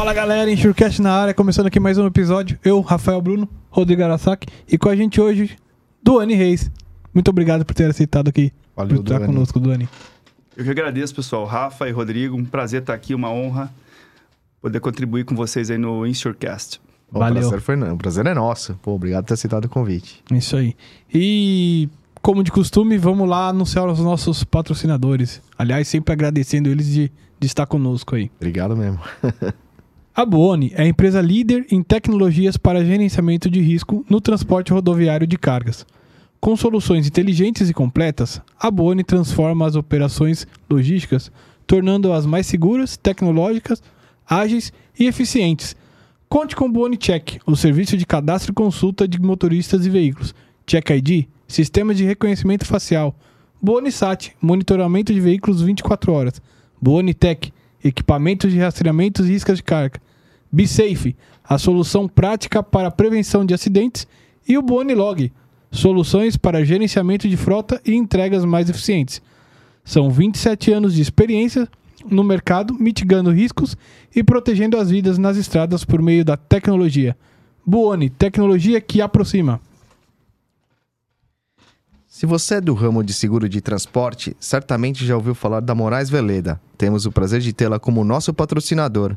Fala galera, Enxurcast na área, começando aqui mais um episódio. Eu, Rafael Bruno, Rodrigo Arasaki e com a gente hoje, Duane Reis. Muito obrigado por ter aceitado aqui. Valeu, por estar Duane. conosco, Duane. Eu que agradeço, pessoal. Rafa e Rodrigo, um prazer estar aqui, uma honra poder contribuir com vocês aí no Insurecast. O Valeu. prazer, foi, o prazer é nosso. Pô, obrigado por ter aceitado o convite. Isso aí. E, como de costume, vamos lá anunciar os nossos patrocinadores. Aliás, sempre agradecendo eles de, de estar conosco aí. Obrigado mesmo. A Buoni é a empresa líder em tecnologias para gerenciamento de risco no transporte rodoviário de cargas. Com soluções inteligentes e completas, a Buoni transforma as operações logísticas, tornando-as mais seguras, tecnológicas, ágeis e eficientes. Conte com o Buoni Check, o serviço de cadastro e consulta de motoristas e veículos. Check ID, sistema de reconhecimento facial. Buoni Sat, monitoramento de veículos 24 horas. Buoni Tech, equipamentos de rastreamento e iscas de carga. Be Safe, a solução prática para a prevenção de acidentes. E o Buoni Log, soluções para gerenciamento de frota e entregas mais eficientes. São 27 anos de experiência no mercado, mitigando riscos e protegendo as vidas nas estradas por meio da tecnologia. Buoni, tecnologia que aproxima. Se você é do ramo de seguro de transporte, certamente já ouviu falar da Moraes Veleda. Temos o prazer de tê-la como nosso patrocinador.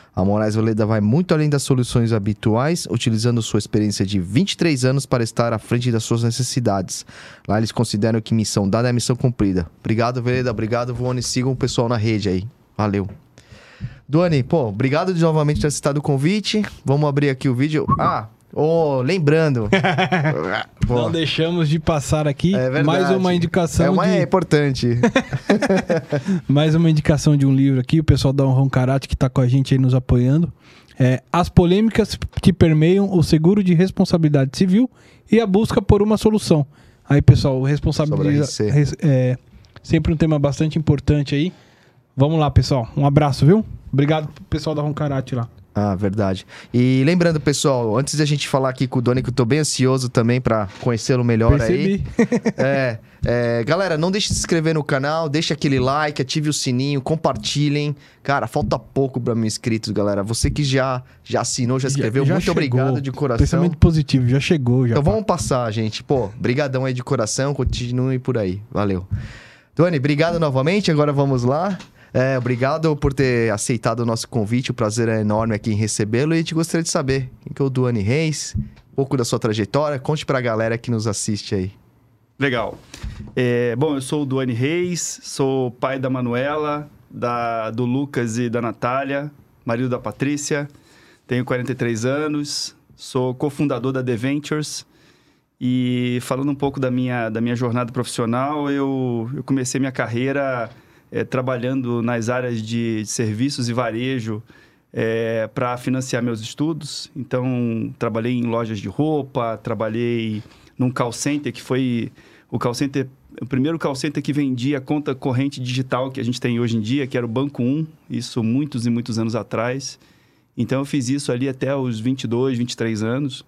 A Moraes Veleda vai muito além das soluções habituais, utilizando sua experiência de 23 anos para estar à frente das suas necessidades. Lá eles consideram que missão dada é missão cumprida. Obrigado, Veleda. Obrigado, Voone. Sigam o pessoal na rede aí. Valeu. Duane, pô, obrigado de novamente por ter aceitado o convite. Vamos abrir aqui o vídeo. Ah, oh, lembrando. Pô, Não deixamos de passar aqui é mais uma indicação É, uma, de é importante. Mais uma indicação de um livro aqui, o pessoal da Honrão Karate que está com a gente aí nos apoiando. É As polêmicas que permeiam o seguro de responsabilidade civil e a busca por uma solução. Aí, pessoal, responsabilidade é sempre um tema bastante importante aí. Vamos lá, pessoal. Um abraço, viu? Obrigado pro pessoal da Honrão Karate lá. Ah, verdade. E lembrando, pessoal, antes de a gente falar aqui com o Doni, que eu tô bem ansioso também pra conhecê-lo melhor aí. Percebi. É, é, galera, não deixe de se inscrever no canal, deixe aquele like, ative o sininho, compartilhem. Cara, falta pouco pra mil inscritos, galera. Você que já, já assinou, já escreveu, Já muito chegou. obrigado de coração. Pensamento positivo, já chegou. Já Então vamos passar, gente. Pô, brigadão aí de coração, continue por aí. Valeu. Doni, obrigado novamente. Agora vamos lá. É, obrigado por ter aceitado o nosso convite. O prazer é enorme aqui em recebê-lo. E a gente gostaria de saber quem que é o Duane Reis, um pouco da sua trajetória. Conte pra galera que nos assiste aí. Legal. É, bom, eu sou o Duane Reis, sou pai da Manuela, da, do Lucas e da Natália, marido da Patrícia, tenho 43 anos, sou cofundador da The Ventures. E falando um pouco da minha, da minha jornada profissional, eu, eu comecei minha carreira é, trabalhando nas áreas de, serviços e varejo para financiar meus estudos. Então, trabalhei em lojas de roupa, trabalhei num call center que foi o call center, o primeiro call center que vendia a conta corrente digital que a gente tem hoje em dia, que era o Banco 1, isso muitos e muitos anos atrás. Então, eu fiz isso ali até os 22, 23 anos.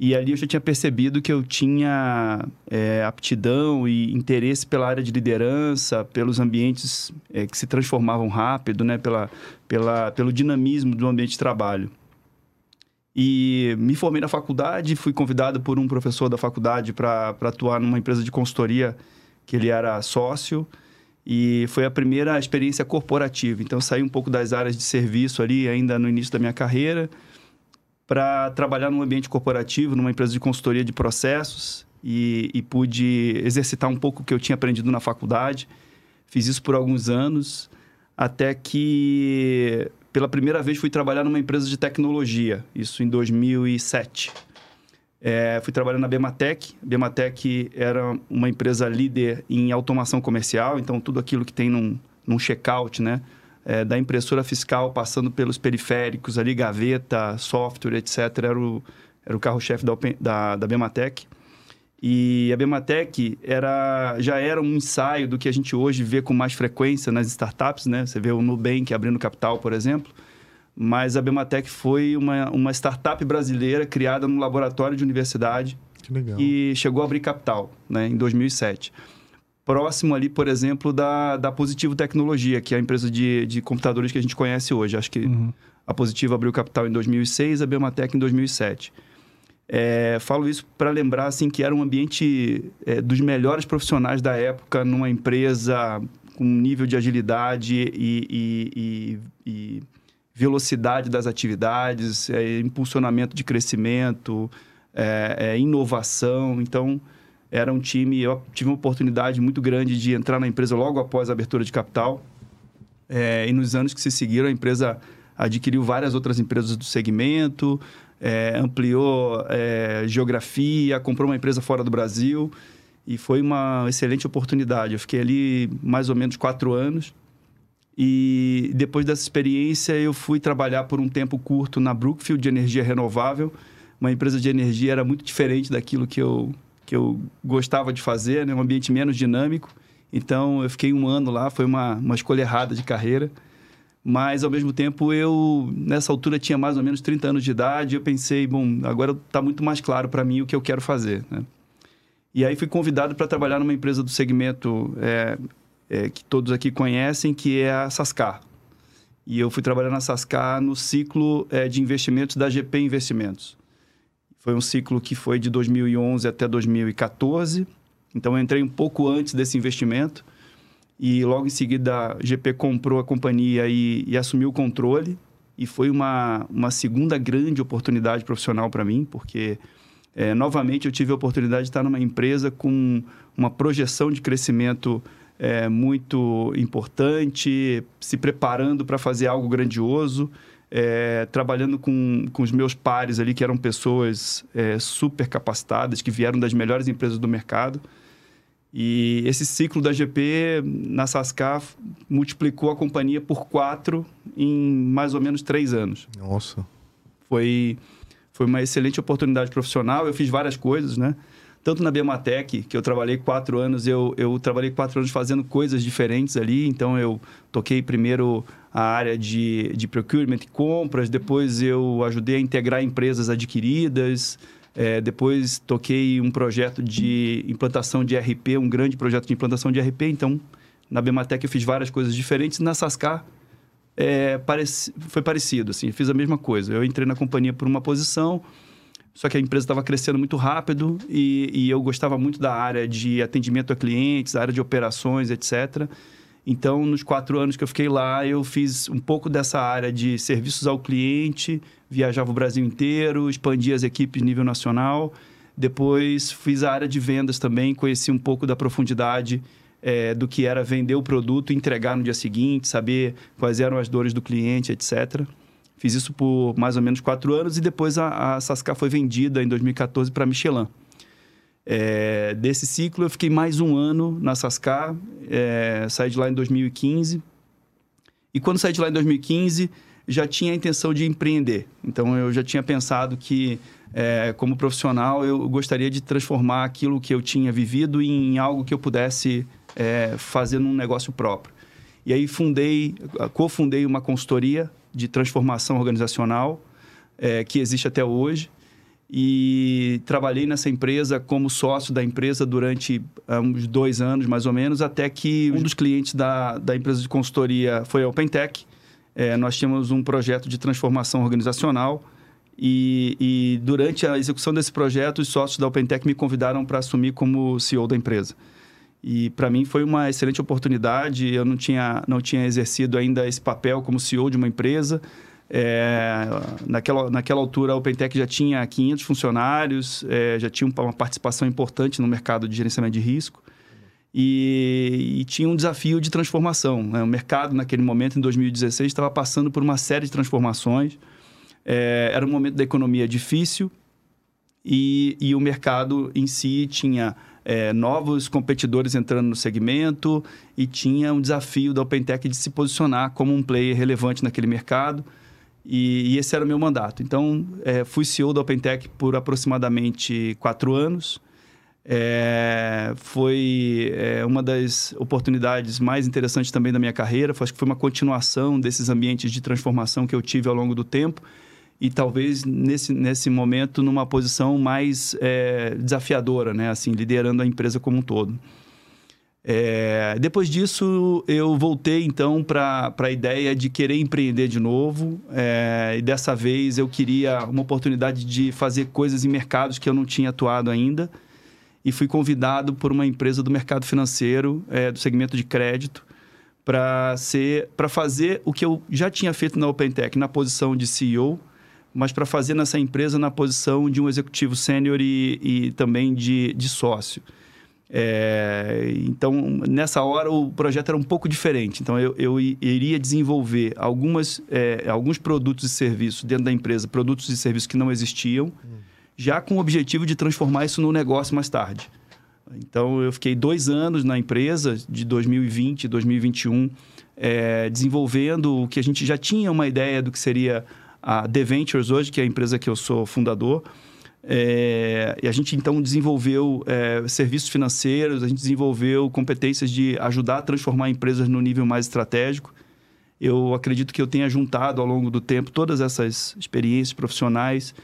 E ali eu já tinha percebido que eu tinha é, aptidão e interesse pela área de liderança, pelos ambientes é, que se transformavam rápido, né? pela, pela, pelo dinamismo do ambiente de trabalho. E me formei na faculdade, fui convidado por um professor da faculdade para atuar numa empresa de consultoria que ele era sócio. E foi a primeira experiência corporativa. Então, saí um pouco das áreas de serviço ali, ainda no início da minha carreira, para trabalhar num ambiente corporativo, numa empresa de consultoria de processos. E, e pude exercitar um pouco o que eu tinha aprendido na faculdade. Fiz isso por alguns anos, até que pela primeira vez fui trabalhar numa empresa de tecnologia, isso em 2007. É, fui trabalhar na Bematec. Bematec era uma empresa líder em automação comercial, então tudo aquilo que tem num, num checkout, né? É, da impressora fiscal, passando pelos periféricos ali, gaveta, software, etc., era o, era o carro-chefe da, da, da Bematec. E a Bematec era, já era um ensaio do que a gente hoje vê com mais frequência nas startups, né? Você vê o Nubank abrindo capital, por exemplo. Mas a Bematec foi uma, uma startup brasileira criada num laboratório de universidade Que legal. e chegou a abrir capital, né? Em 2007. Próximo ali, por exemplo, da, da Positivo Tecnologia, que é a empresa de, de computadores que a gente conhece hoje. Acho que Uhum. a Positivo abriu capital em 2006, a Bematec em 2007. É, falo isso para lembrar assim que era um ambiente é, dos melhores profissionais da época numa empresa com um nível de agilidade e, e- e- e velocidade das atividades, é, impulsionamento de crescimento, é, é, inovação. Então era um time. Eu tive uma oportunidade muito grande de entrar na empresa logo após a abertura de capital. É, e nos anos que se seguiram, a empresa adquiriu várias outras empresas do segmento, é, ampliou é, geografia, comprou uma empresa fora do Brasil e foi uma excelente oportunidade. Eu fiquei ali mais ou menos quatro anos e depois dessa experiência eu fui trabalhar por um tempo curto na Brookfield de energia renovável, uma empresa de energia era muito diferente daquilo que eu que eu gostava de fazer, né? um ambiente menos dinâmico. Então eu fiquei um ano lá, foi uma, uma escolha errada de carreira. Mas, ao mesmo tempo, eu, nessa altura, tinha mais ou menos 30 anos de idade. Eu pensei, bom, agora está muito mais claro para mim o que eu quero fazer. Né? E aí fui convidado para trabalhar numa empresa do segmento é, é, que todos aqui conhecem, que é a Sascar. E eu fui trabalhar na Sascar no ciclo é, de investimentos da GP Investimentos. Foi um ciclo que foi de 2011 até 2014. Então, eu entrei um pouco antes desse investimento e logo em seguida a GP comprou a companhia e, e assumiu o controle e foi uma, uma segunda grande oportunidade profissional para mim, porque é, novamente eu tive a oportunidade de estar numa empresa com uma projeção de crescimento é, muito importante, se preparando para fazer algo grandioso, é, trabalhando com, com os meus pares ali, que eram pessoas é, super capacitadas, que vieram das melhores empresas do mercado. E esse ciclo da GP na Sascar multiplicou a companhia por quatro em mais ou menos três anos. Nossa. Foi, foi uma excelente oportunidade profissional. Eu fiz várias coisas, né? Tanto na Bematec, que eu trabalhei quatro anos, eu, eu trabalhei quatro anos fazendo coisas diferentes ali. Então, eu toquei primeiro a área de, de procurement e compras, depois eu ajudei a integrar empresas adquiridas, é, depois toquei um projeto de implantação de RP, um grande projeto de implantação de RP. Então, na Bematec eu fiz várias coisas diferentes. Na Sascar é, pareci, foi parecido, assim, fiz a mesma coisa. Eu entrei na companhia por uma posição, só que a empresa estava crescendo muito rápido e, e, eu gostava muito da área de atendimento a clientes, área de operações, etc. Então, nos quatro anos que eu fiquei lá, eu fiz um pouco dessa área de serviços ao cliente, viajava o Brasil inteiro, expandia as equipes nível nacional. Depois, fiz a área de vendas também, conheci um pouco da profundidade é, do que era vender o produto, entregar no dia seguinte, saber quais eram as dores do cliente, etc. Fiz isso por mais ou menos quatro anos e depois a, a Sascar foi vendida em 2014 para Michelin. É, desse ciclo, eu fiquei mais um ano na Sascar, é, saí de lá em 2015. E quando saí de lá em 2015, já tinha a intenção de empreender. Então, eu já tinha pensado que, é, como profissional, eu gostaria de transformar aquilo que eu tinha vivido em algo que eu pudesse é, fazer num negócio próprio. E aí fundei, cofundei uma consultoria de transformação organizacional é, que existe até hoje e trabalhei nessa empresa como sócio da empresa durante uh, uns dois anos, mais ou menos, até que um dos clientes da, da empresa de consultoria foi a OpenTech. É, nós tínhamos um projeto de transformação organizacional e, e, durante a execução desse projeto, os sócios da OpenTech me convidaram para assumir como CEO da empresa. E para mim foi uma excelente oportunidade. Eu não tinha, não tinha exercido ainda esse papel como CEO de uma empresa. É, naquela, naquela altura, a OpenTech já tinha 500 funcionários, é, já tinha uma participação importante no mercado de gerenciamento de risco e, e tinha um desafio de transformação. Né? O mercado, naquele momento, em 2016, estava passando por uma série de transformações. É, era um momento da economia difícil e, e o mercado em si tinha é, novos competidores entrando no segmento e tinha um desafio da OpenTech de se posicionar como um player relevante naquele mercado. E, e esse era o meu mandato. Então, é, fui CEO da OpenTech por aproximadamente quatro anos. É, foi é, uma das oportunidades mais interessantes também da minha carreira. Acho que foi uma continuação desses ambientes de transformação que eu tive ao longo do tempo e talvez nesse, nesse momento numa posição mais é, desafiadora, né? Assim, liderando a empresa como um todo. É, depois disso, eu voltei então para a ideia de querer empreender de novo. É, e dessa vez eu queria uma oportunidade de fazer coisas em mercados que eu não tinha atuado ainda. E fui convidado por uma empresa do mercado financeiro, é, do segmento de crédito, para fazer o que eu já tinha feito na OpenTech, na posição de CEO, mas para fazer nessa empresa na posição de um executivo sênior e, e também de, de sócio. É, então, nessa hora, o projeto era um pouco diferente. Então, eu, eu iria desenvolver algumas, é, alguns produtos e serviços dentro da empresa, produtos e serviços que não existiam, hum. já com o objetivo de transformar isso no negócio mais tarde. Então, eu fiquei dois anos na empresa, de 2020 e 2021, é, desenvolvendo o que a gente já tinha uma ideia do que seria a The Ventures hoje, que é a empresa que eu sou fundador. É, e a gente então desenvolveu é, serviços financeiros, a gente desenvolveu competências de ajudar a transformar empresas no nível mais estratégico. Eu acredito que eu tenha juntado ao longo do tempo todas essas experiências profissionais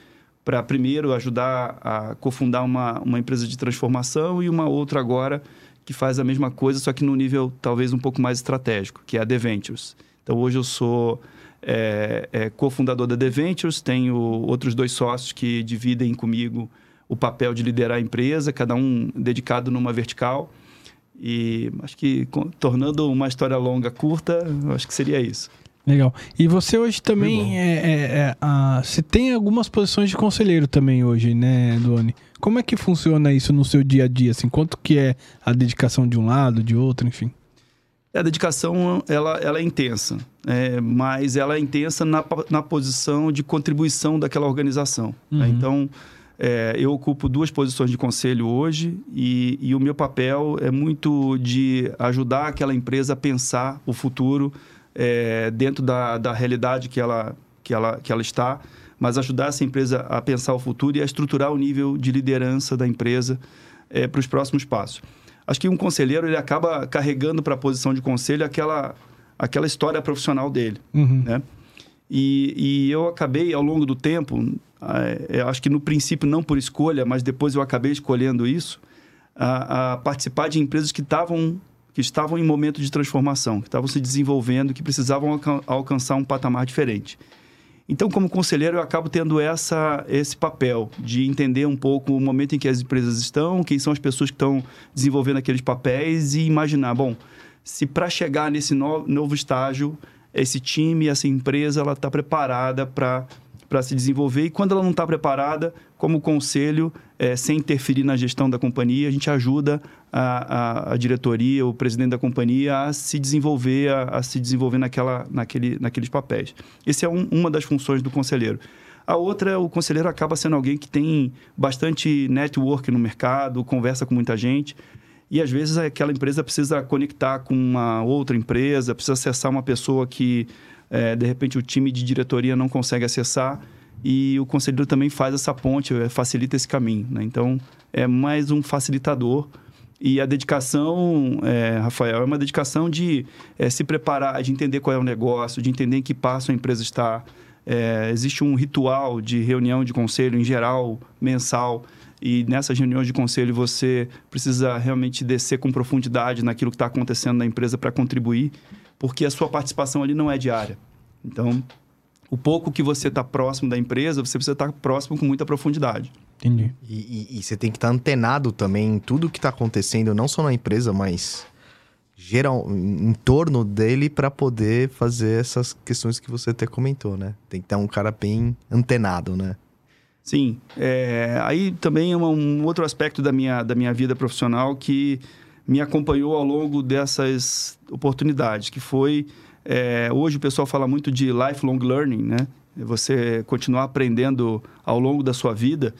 para, primeiro, ajudar a cofundar uma, uma empresa de transformação e uma outra agora que faz a mesma coisa, só que no nível talvez um pouco mais estratégico, que é a The Ventures. Então, hoje eu sou é, é cofundador da The Ventures, tenho outros dois sócios que dividem comigo o papel de liderar a empresa, cada um dedicado numa vertical. E acho que tornando uma história longa curta, acho que seria isso. Legal. E você hoje também é, é, é a, você tem algumas posições de conselheiro também hoje, né, Duane? Como é que funciona isso no seu dia a dia? Assim, quanto que é a dedicação de um lado, de outro, enfim? A dedicação ela, ela é intensa, é, mas ela é intensa na, na posição de contribuição daquela organização. Né? Uhum. Né? Então, é, eu ocupo duas posições de conselho hoje e, e, o meu papel é muito de ajudar aquela empresa a pensar o futuro é, dentro da, da realidade que ela, que, ela, que ela está, mas ajudar essa empresa a pensar o futuro e a estruturar o nível de liderança da empresa é, para os próximos passos acho que um conselheiro ele acaba carregando para a posição de conselho aquela, aquela história profissional dele, uhum. né? E, e, eu acabei, ao longo do tempo, é, acho que no princípio não por escolha, mas depois eu acabei escolhendo isso, a, a participar de empresas que estavam que estavam em momento de transformação, que estavam se desenvolvendo, que precisavam alcançar um patamar diferente. Então, como conselheiro, eu acabo tendo essa, esse papel de entender um pouco o momento em que as empresas estão, quem são as pessoas que estão desenvolvendo aqueles papéis e imaginar, bom, se para chegar nesse no, novo estágio, esse time, essa empresa, ela está preparada para para se desenvolver. E quando ela não está preparada, como conselho, é, sem interferir na gestão da companhia, a gente ajuda a, a, a diretoria, o presidente da companhia a se desenvolver, a, a se desenvolver naquela, naquele, naqueles papéis. Essa é um, uma das funções do conselheiro. A outra é o conselheiro acaba sendo alguém que tem bastante network no mercado, conversa com muita gente. E às vezes aquela empresa precisa conectar com uma outra empresa, precisa acessar uma pessoa que é, de repente o time de diretoria não consegue acessar e o conselheiro também faz essa ponte, é, facilita esse caminho. Né? Então, é mais um facilitador. E a dedicação, é, Rafael, é uma dedicação de é, se preparar, de entender qual é o negócio, de entender em que passo a empresa está. É, existe um ritual de reunião de conselho, em geral, mensal, e nessas reuniões de conselho você precisa realmente descer com profundidade naquilo que está acontecendo na empresa para contribuir porque a sua participação ali não é diária. Então, o pouco que você está próximo da empresa, você precisa estar próximo com muita profundidade. Entendi. E, e, e você tem que estar tá antenado também em tudo que está acontecendo, não só na empresa, mas geral, em torno dele para poder fazer essas questões que você até comentou, né? Tem que estar um cara bem antenado, né? Sim. É, aí também é um outro aspecto da minha, da minha vida profissional que me acompanhou ao longo dessas oportunidades, que foi... É, hoje o pessoal fala muito de lifelong learning, né? Você continuar aprendendo ao longo da sua vida.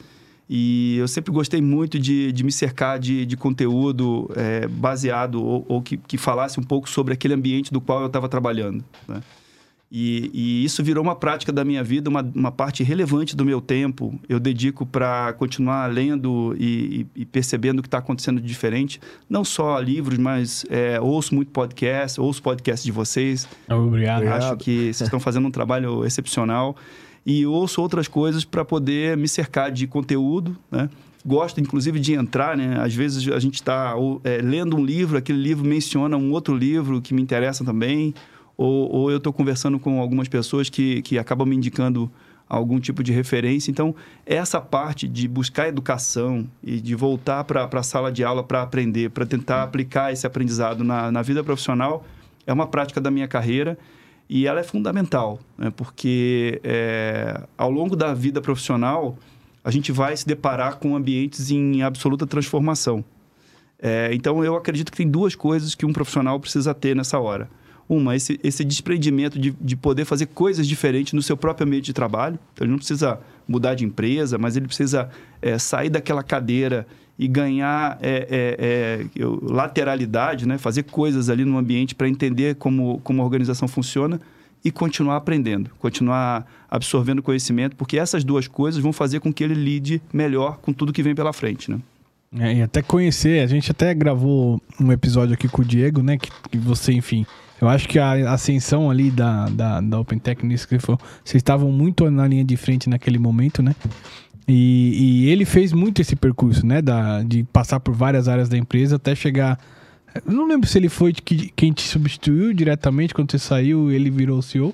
E eu sempre gostei muito de, de me cercar de, de conteúdo é, baseado ou, ou que, que, falasse um pouco sobre aquele ambiente do qual eu estava trabalhando. Né? E, e, isso virou uma prática da minha vida, uma, uma parte relevante do meu tempo. Eu dedico para continuar lendo e, e, e percebendo o que está acontecendo de diferente. Não só livros, mas é, ouço muito podcast, ouço podcast de vocês. Obrigado. Acho que vocês estão fazendo um trabalho excepcional. E ouço outras coisas para poder me cercar de conteúdo, né? Gosto, inclusive, de entrar, né? Às vezes a gente está é, lendo um livro, aquele livro menciona um outro livro que me interessa também ou, ou eu estou conversando com algumas pessoas que, que acabam me indicando algum tipo de referência. Então, essa parte de buscar educação e de voltar para a sala de aula para aprender, para tentar aplicar esse aprendizado na, na vida profissional, é uma prática da minha carreira e ela é fundamental, né? porque é, ao longo da vida profissional, a gente vai se deparar com ambientes em absoluta transformação. É, então, eu acredito que tem duas coisas que um profissional precisa ter nessa hora uma, esse, esse desprendimento de, de poder fazer coisas diferentes no seu próprio ambiente de trabalho. Então, ele não precisa mudar de empresa, mas ele precisa é, sair daquela cadeira e ganhar é, é, é lateralidade, né? fazer coisas ali no ambiente para entender como, como a organização funciona e continuar aprendendo, continuar absorvendo conhecimento, porque essas duas coisas vão fazer com que ele lide melhor com tudo que vem pela frente. Né? É, e até conhecer, a gente até gravou um episódio aqui com o Diego, né? Que, que você, enfim, eu acho que a ascensão ali da, da, da OpenTech nisso que falou, vocês estavam muito na linha de frente naquele momento, né? E, e, ele fez muito esse percurso, né? Da, de passar por várias áreas da empresa até chegar. Eu não lembro se ele foi que, quem te substituiu diretamente quando você saiu, ele virou CEO.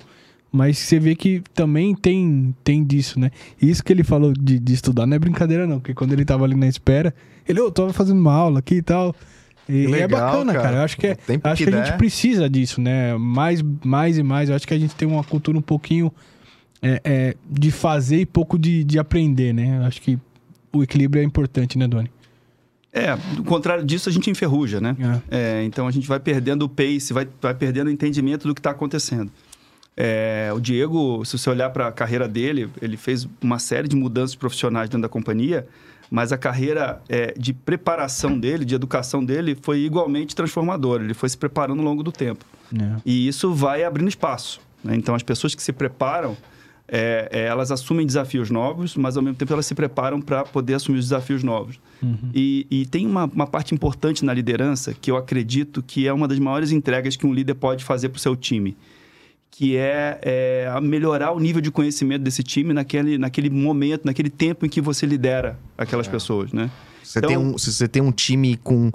Mas você vê que também tem, tem disso, né? Isso que ele falou de, de estudar não é brincadeira, não. Porque quando ele tava ali na espera, ele, eu oh, tava fazendo uma aula aqui e tal. E, legal, é bacana, cara. cara. Eu acho que, é, acho que, que a gente precisa disso, né? Mais, mais e mais. Eu acho que a gente tem uma cultura um pouquinho é, é, de fazer e pouco de, de aprender, né? Eu acho que o equilíbrio é importante, né, Doni? É, do contrário disso, a gente enferruja, né? É. É, então a gente vai perdendo o pace, vai, vai perdendo o entendimento do que está acontecendo. É, o Diego, se você olhar para a carreira dele, ele fez uma série de mudanças profissionais dentro da companhia mas a carreira é, de preparação dele, de educação dele, foi igualmente transformadora. Ele foi se preparando ao longo do tempo. É. E isso vai abrindo espaço. Né? Então, as pessoas que se preparam, é, é, elas assumem desafios novos, mas ao mesmo tempo elas se preparam para poder assumir os desafios novos. Uhum. E, e, tem uma, uma, parte importante na liderança que eu acredito que é uma das maiores entregas que um líder pode fazer para o seu time que é, é melhorar o nível de conhecimento desse time naquele, naquele momento, naquele tempo em que você lidera aquelas é. pessoas, né? Você então, tem um, se você tem um time com,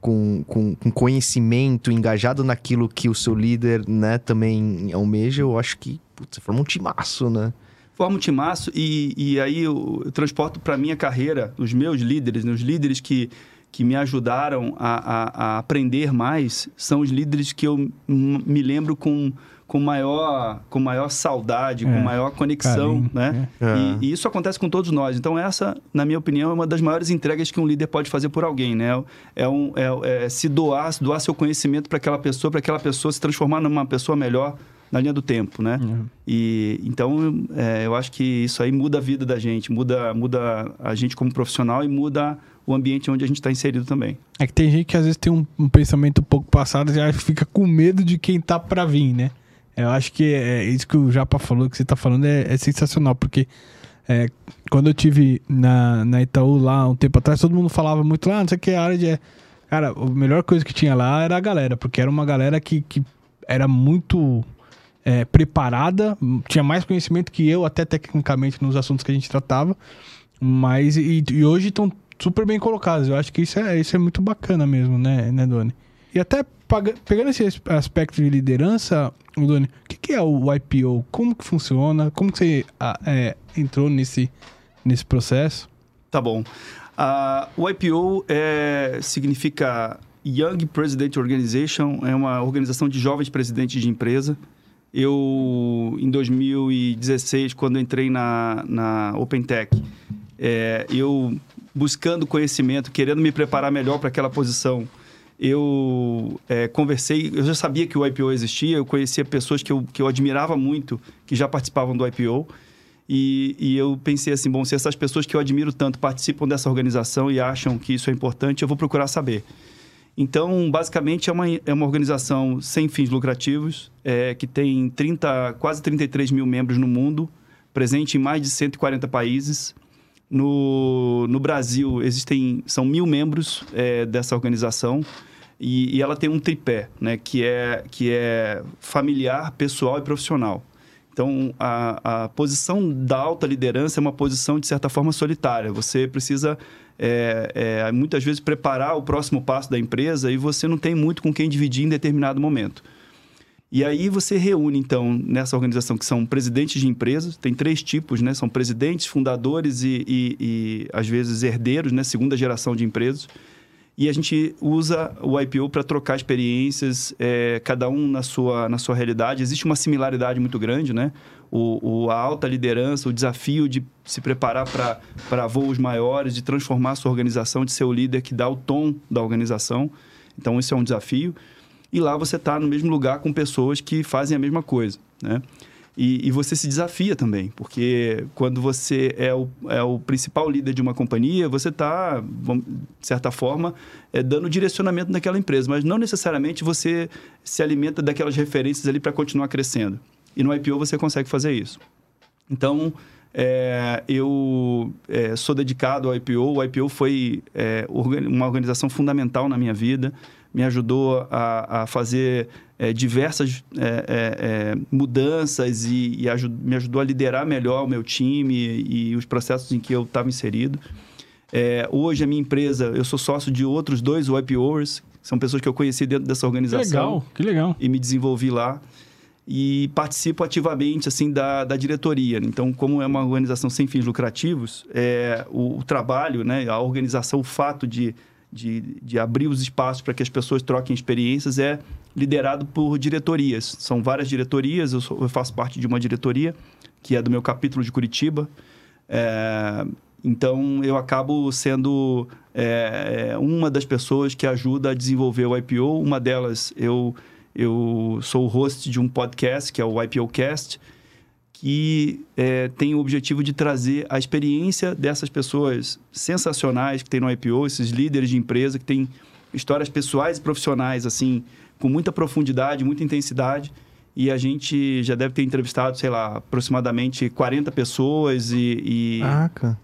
com, com, com, conhecimento, engajado naquilo que o seu líder né, também almeja, eu acho que putz, você forma um timaço, né? Forma um timaço e, e aí eu, eu transporto para minha carreira os meus líderes, né, os líderes que, que me ajudaram a, a, a aprender mais, são os líderes que eu me lembro com com maior, com maior saudade, é, com maior conexão, carinho, né? É. E, e, isso acontece com todos nós. Então essa, na minha opinião, é uma das maiores entregas que um líder pode fazer por alguém, né? É, um, é, é se doar, doar seu conhecimento para aquela pessoa, para aquela pessoa se transformar numa pessoa melhor na linha do tempo, né? Uhum. E então é, eu acho que isso aí muda a vida da gente, muda, muda a gente como profissional e muda o ambiente onde a gente está inserido também. É que tem gente que às vezes tem um, um pensamento um pouco passado e já fica com medo de quem tá para vir, né? Eu acho que é isso que o Japa falou, que você tá falando, é, é sensacional, porque é, quando eu tive na, na Itaú lá um tempo atrás, todo mundo falava muito lá, ah, não sei o que, a área de. Cara, a melhor coisa que tinha lá era a galera, porque era uma galera que, que era muito é, preparada, tinha mais conhecimento que eu, até tecnicamente, nos assuntos que a gente tratava. Mas, e, e hoje estão super bem colocados. Eu acho que isso é, isso é muito bacana mesmo, né, né Doni? E até pegando esse aspecto de liderança, Doni, o que, que, é o IPO? Como que funciona? Como que você é, entrou nesse, nesse processo? Tá bom. Uh, o IPO é, significa Young President Organization, é uma organização de jovens presidentes de empresa. Eu, em 2016, quando entrei na, na OpenTech, é, eu buscando conhecimento, querendo me preparar melhor para aquela posição, eu é, conversei, eu já sabia que o IPO existia, eu conhecia pessoas que eu, que eu admirava muito, que já participavam do IPO, e, e eu pensei assim, bom, se essas pessoas que eu admiro tanto participam dessa organização e acham que isso é importante, eu vou procurar saber. Então, basicamente, é uma, é uma organização sem fins lucrativos, é, que tem 30, quase 33 mil membros no mundo, presente em mais de 140 países. No, no Brasil, existem, são mil membros é, dessa organização e, e, ela tem um tripé, né, que, é, que é familiar, pessoal e profissional. Então, a, a posição da alta liderança é uma posição, de certa forma, solitária. Você precisa, é, é, muitas vezes, preparar o próximo passo da empresa e você não tem muito com quem dividir em determinado momento. E aí você reúne, então, nessa organização que são presidentes de empresas, tem três tipos, né? São presidentes, fundadores e, e, e às vezes, herdeiros, né? Segunda geração de empresas e a gente usa o IPO para trocar experiências, é, cada um na sua, na sua realidade. Existe uma similaridade muito grande, né? O, o a alta liderança, o desafio de se preparar para voos maiores, de transformar a sua organização, de ser o líder que dá o tom da organização. Então, esse é um desafio. E lá você está no mesmo lugar com pessoas que fazem a mesma coisa, né? E, e, você se desafia também, porque quando você é o, é o principal líder de uma companhia, você está, de certa forma, é, dando direcionamento naquela empresa, mas não necessariamente você se alimenta daquelas referências ali para continuar crescendo. E no IPO você consegue fazer isso. Então, é, eu é, sou dedicado ao IPO. O IPO foi é, uma organização fundamental na minha vida, me ajudou a, a fazer é, diversas é, é, mudanças e, e ajud me ajudou a liderar melhor o meu time e, e os processos em que eu estava inserido. Hoje, a minha empresa, eu sou sócio de outros dois YPOers, são pessoas que eu conheci dentro dessa organização. Que legal, que legal. E me desenvolvi lá. E participo ativamente, assim, da, da diretoria. Então, como é uma organização sem fins lucrativos, é, o, o trabalho, né, a organização, o fato de de, de abrir os espaços para que as pessoas troquem experiências é liderado por diretorias. São várias diretorias, eu, sou, eu faço parte de uma diretoria, que é do meu capítulo de Curitiba. É, então, eu acabo sendo é, é uma das pessoas que ajuda a desenvolver o IPO. Uma delas, eu, eu sou o host de um podcast, que é o IPO Cast, que é, tem o objetivo de trazer a experiência dessas pessoas sensacionais que tem no IPO, esses líderes de empresa que têm histórias pessoais e profissionais, assim, com muita profundidade, muita intensidade. E a gente já deve ter entrevistado, sei lá, aproximadamente 40 pessoas e, e,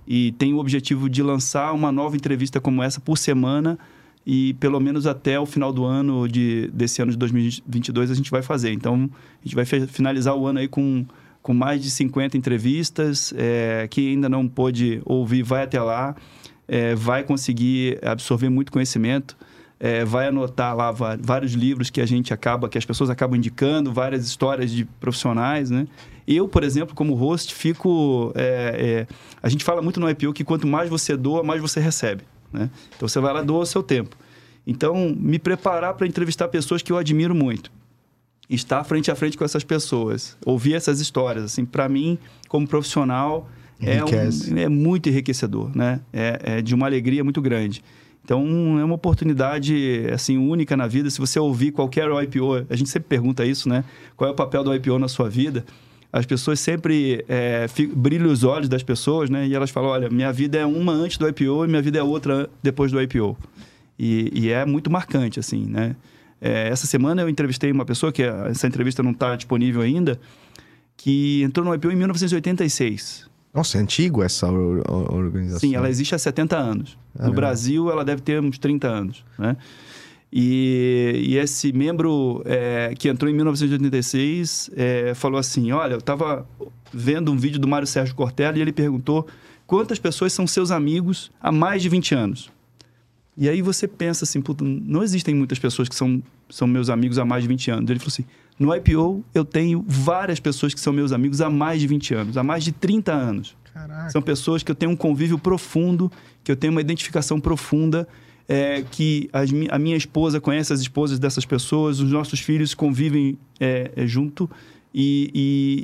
e tem o objetivo de lançar uma nova entrevista como essa por semana e pelo menos até o final do ano de, desse ano de 2022 a gente vai fazer. Então, a gente vai finalizar o ano aí com com mais de 50 entrevistas. É, quem ainda não pôde ouvir, vai até lá, é, vai conseguir absorver muito conhecimento. É, vai anotar lá vários livros que a gente acaba, que as pessoas acabam indicando, várias histórias de profissionais, né? Eu, por exemplo, como host, fico... É, é, a gente fala muito no IPO que quanto mais você doa, mais você recebe, né? Então, você vai lá doa o seu tempo. Então, me preparar para entrevistar pessoas que eu admiro muito estar frente a frente com essas pessoas, ouvir essas histórias, assim, para mim, como profissional, é, um, é, muito enriquecedor, né? É, é, de uma alegria muito grande. Então, é uma oportunidade, assim, única na vida. Se você ouvir qualquer IPO, a gente sempre pergunta isso, né? Qual é o papel do IPO na sua vida? As pessoas sempre é, brilham os olhos das pessoas, né? E elas falam, olha, minha vida é uma antes do IPO e minha vida é outra depois do IPO. E, e é muito marcante, assim, né? É, essa semana eu entrevistei uma pessoa, que essa entrevista não está disponível ainda, que entrou no IPO em 1986. Nossa, é antigo essa organização. Sim, ela existe há 70 anos. Ah, no Brasil, ela deve ter uns 30 anos, né? E, e esse membro é, que entrou em 1986 é, falou assim: Olha, eu estava vendo um vídeo do Mário Sérgio Cortella e ele perguntou quantas pessoas são seus amigos há mais de 20 anos. E aí você pensa assim, não existem muitas pessoas que são, são meus amigos há mais de 20 anos. Ele falou assim, no IPO eu tenho várias pessoas que são meus amigos há mais de 20 anos, há mais de 30 anos. Caraca. São pessoas que eu tenho um convívio profundo, que eu tenho uma identificação profunda, é, que as, a minha esposa conhece as esposas dessas pessoas, os nossos filhos convivem é, é, junto e,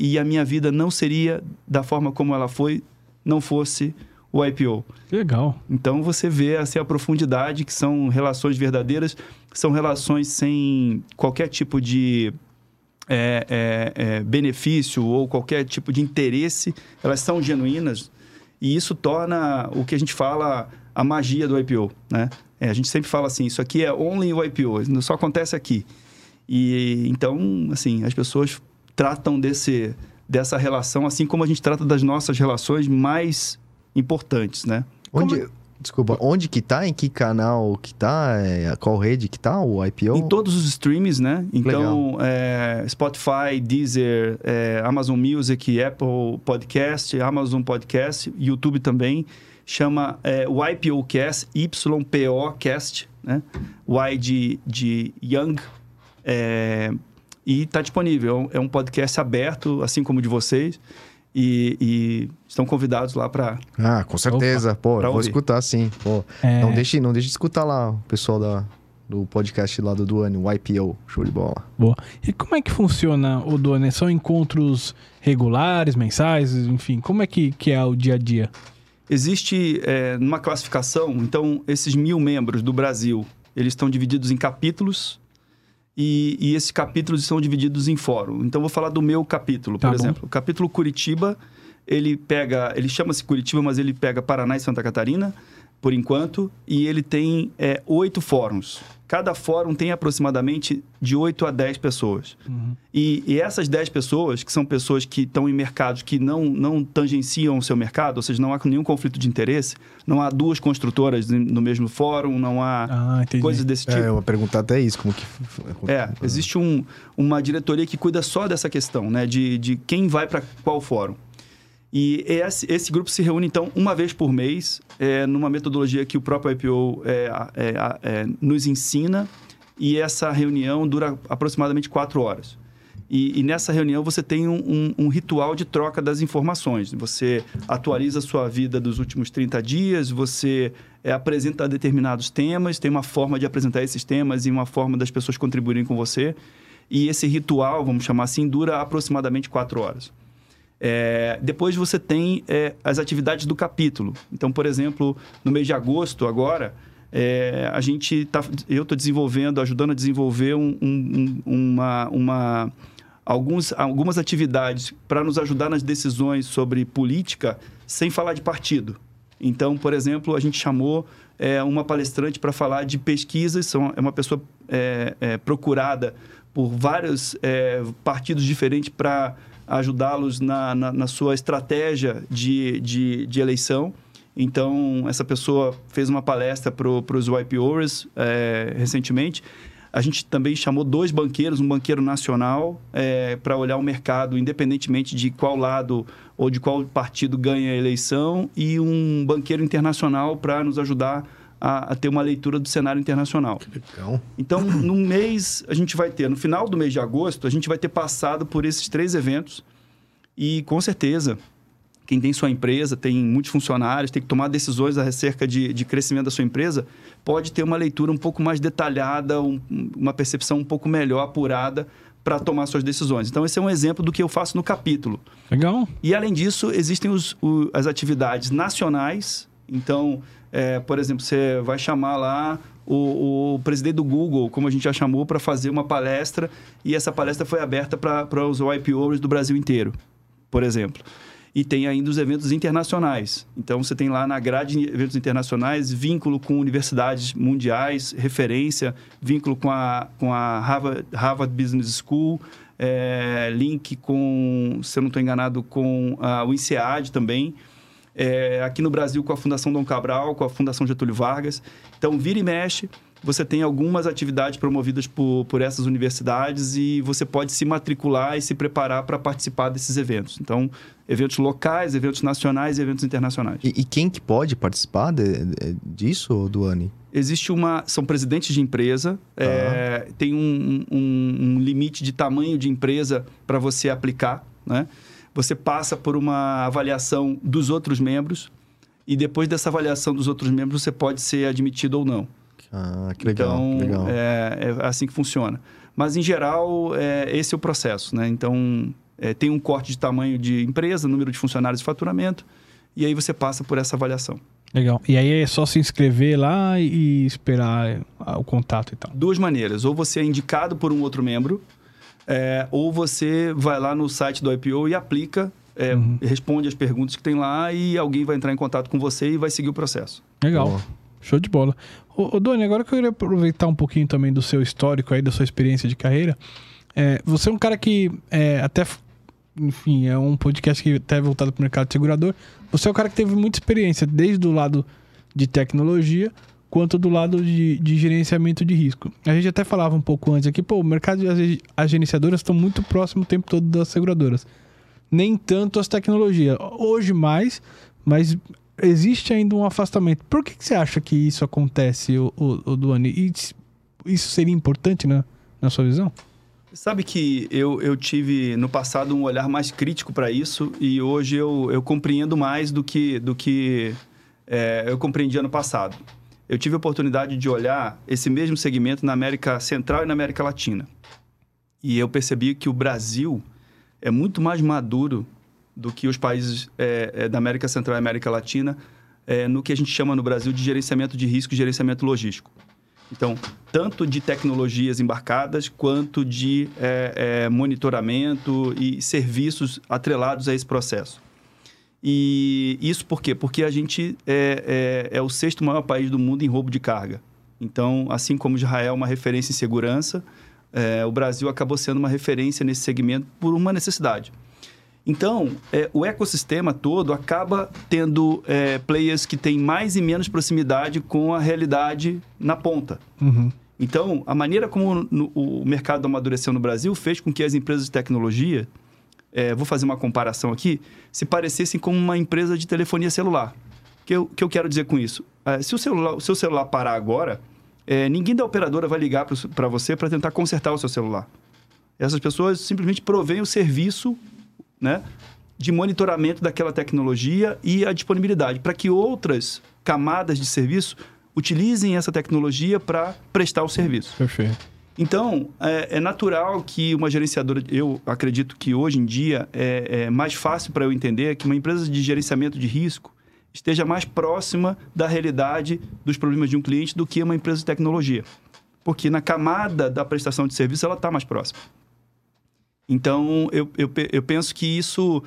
e, e a minha vida não seria da forma como ela foi, não fosse o IPO. Legal. Então você vê assim, a profundidade que são relações verdadeiras, são relações sem qualquer tipo de é, é, é, benefício ou qualquer tipo de interesse, elas são genuínas e isso torna o que a gente fala a magia do IPO, né? É, a gente sempre fala assim, isso aqui é only o IPO, não só acontece aqui. E então, assim, as pessoas tratam desse, dessa relação assim como a gente trata das nossas relações mais importantes, né? Onde, Como- desculpa, onde que tá? Em que canal que tá? É, qual rede que tá o IPO? Em todos os streams, né? Então, é, Spotify, Deezer, é, Amazon Music, Apple Podcast, Amazon Podcast, YouTube também. Chama é, o IPOcast, YPOcast, né? Y de, de Young. É, e está disponível. É um podcast aberto, assim como o de vocês. E, e estão convidados lá para... Ah, com certeza. Pô, pra vou ouvir. escutar sim. Pô, É. não, deixe, não deixe de escutar lá o pessoal da, do podcast lá do Duane, o IPO. Show de bola. Boa. E como é que funciona o Duane? São encontros regulares, mensais, enfim? Como é que, que é o dia a dia? Existe é, numa classificação, então, esses mil membros do Brasil, eles estão divididos em capítulos e, e esses capítulos são divididos em fórum. Então, vou falar do meu capítulo, Tá por bom. exemplo. O capítulo Curitiba, ele pega, ele chama-se Curitiba, mas ele pega Paraná e Santa Catarina, por enquanto, e ele tem é, oito fóruns. Cada fórum tem aproximadamente de 8 a 10 pessoas. E, e essas 10 pessoas, que são pessoas que estão em mercados que não, não tangenciam o seu mercado, ou seja, não há nenhum conflito de interesse, não há duas construtoras no mesmo fórum, não há Ah, entendi. coisas desse tipo. É, eu vou perguntar até isso, como que... É, existe um, uma diretoria que cuida só dessa questão, né? De, de quem vai para qual fórum. E esse, esse grupo se reúne, então, uma vez por mês, é, numa metodologia que o próprio IPO é, é, é, nos ensina. E essa reunião dura aproximadamente quatro horas. E, e nessa reunião você tem um, um- um ritual de troca das informações. Você atualiza a sua vida dos últimos 30 dias, você é, apresenta determinados temas, tem uma forma de apresentar esses temas e uma forma das pessoas contribuírem com você. E esse ritual, vamos chamar assim, dura aproximadamente quatro horas. É, depois você tem é, as atividades do capítulo. Então, por exemplo, no mês de agosto, agora, é, a gente tá, eu estou desenvolvendo, ajudando a desenvolver um- um- um- uma, uma- alguns, algumas atividades para nos ajudar nas decisões sobre política sem falar de partido. Então, por exemplo, a gente chamou é, uma palestrante para falar de pesquisas, são, é uma pessoa é, é, procurada por vários partidos diferentes para ajudá-los na, na, na sua estratégia de, de, de eleição. Então, essa pessoa fez uma palestra para os YPOers é, recentemente. A gente também chamou dois banqueiros, um banqueiro nacional, para olhar o mercado, independentemente de qual lado ou de qual partido ganha a eleição, e um banqueiro internacional para nos ajudar a, a ter uma leitura do cenário internacional. Legal. Então, no mês, a gente vai ter, no final do mês de agosto, a gente vai ter passado por esses três eventos. E, com certeza, quem tem sua empresa, tem muitos funcionários, tem que tomar decisões acerca de, de crescimento da sua empresa, pode ter uma leitura um pouco mais detalhada, um- uma percepção um pouco melhor, apurada, para tomar suas decisões. Então, esse é um exemplo do que eu faço no capítulo. Legal. E além disso, existem os- o- as atividades nacionais. Então, é, por exemplo, você vai chamar lá o, o presidente do Google, como a gente já chamou, para fazer uma palestra. E essa palestra foi aberta para os IPOs do Brasil inteiro, por exemplo. E tem ainda os eventos internacionais. Então, você tem lá na grade de eventos internacionais vínculo com universidades mundiais, referência, vínculo com a, com a Harvard, Harvard Business School, é, link com, se eu não estou enganado, com ah, o INSEAD também. É, aqui no Brasil com a Fundação Dom Cabral, com a Fundação Getúlio Vargas. Então, vira e mexe, você tem algumas atividades promovidas por, por essas universidades e você pode se matricular e se preparar para participar desses eventos. Então, eventos locais, eventos nacionais e eventos internacionais. E, e quem que pode participar de- de- disso, Duane? Existe uma. São presidentes de empresa, é, tem um, um- um limite de tamanho de empresa para você aplicar, né? Você passa por uma avaliação dos outros membros e depois dessa avaliação dos outros membros você pode ser admitido ou não. Ah, que legal, então, que legal. É, é assim que funciona. Mas, em geral, é, esse é o processo, né? Então, é, tem um corte de tamanho de empresa, número de funcionários e faturamento, e aí você passa por essa avaliação. Legal. E aí é só se inscrever lá e esperar o contato e tal. duas maneiras. Ou você é indicado por um outro membro, é, ou você vai lá no site do IPO e aplica, é, Uhum. responde as perguntas que tem lá e alguém vai entrar em contato com você e vai seguir o processo. Legal. Boa. Show de bola. Ô, ô Doni, agora que eu queria aproveitar um pouquinho também do seu histórico aí, da sua experiência de carreira. É, você é um cara que é, até, enfim, é um podcast que até é voltado para o mercado de segurador. Você é um cara que teve muita experiência, desde o lado de tecnologia, quanto do lado de, de gerenciamento de risco. A gente até falava um pouco antes aqui, pô, o mercado de as gerenciadoras estão muito próximo o tempo todo das seguradoras. Nem tanto as tecnologias. Hoje mais, mas existe ainda um afastamento. Por que, que você acha que isso acontece, o, o, o Duane? E isso seria importante na, na sua visão? Sabe que eu, eu tive no passado um olhar mais crítico para isso e hoje eu, eu compreendo mais do que, do que é, eu compreendia no passado. Eu tive a oportunidade de olhar esse mesmo segmento na América Central e na América Latina. E eu percebi que o Brasil é muito mais maduro do que os países é, é, da América Central e América Latina é, no que a gente chama no Brasil de gerenciamento de risco e gerenciamento logístico. Então, tanto de tecnologias embarcadas quanto de é, é, monitoramento e serviços atrelados a esse processo. E isso por quê? Porque a gente é, é, é, o sexto maior país do mundo em roubo de carga. Então, assim como Israel é uma referência em segurança, é, o Brasil acabou sendo uma referência nesse segmento por uma necessidade. Então, é, o ecossistema todo acaba tendo é, players que têm mais e menos proximidade com a realidade na ponta. Uhum. Então, a maneira como no, o mercado amadureceu no Brasil fez com que as empresas de tecnologia, é, vou fazer uma comparação aqui, se parecessem com uma empresa de telefonia celular. O que eu, que eu quero dizer com isso? É, se o, celular, seu celular parar agora, é, ninguém da operadora vai ligar para você para tentar consertar o seu celular. Essas pessoas simplesmente provêm o serviço né, de monitoramento daquela tecnologia e a disponibilidade para que outras camadas de serviço utilizem essa tecnologia para prestar o serviço. Perfeito. Então, é, é, natural que uma gerenciadora, eu acredito que hoje em dia é, é mais fácil para eu entender que uma empresa de gerenciamento de risco esteja mais próxima da realidade dos problemas de um cliente do que uma empresa de tecnologia. Porque na camada da prestação de serviço ela está mais próxima. Então, eu, eu, eu penso que isso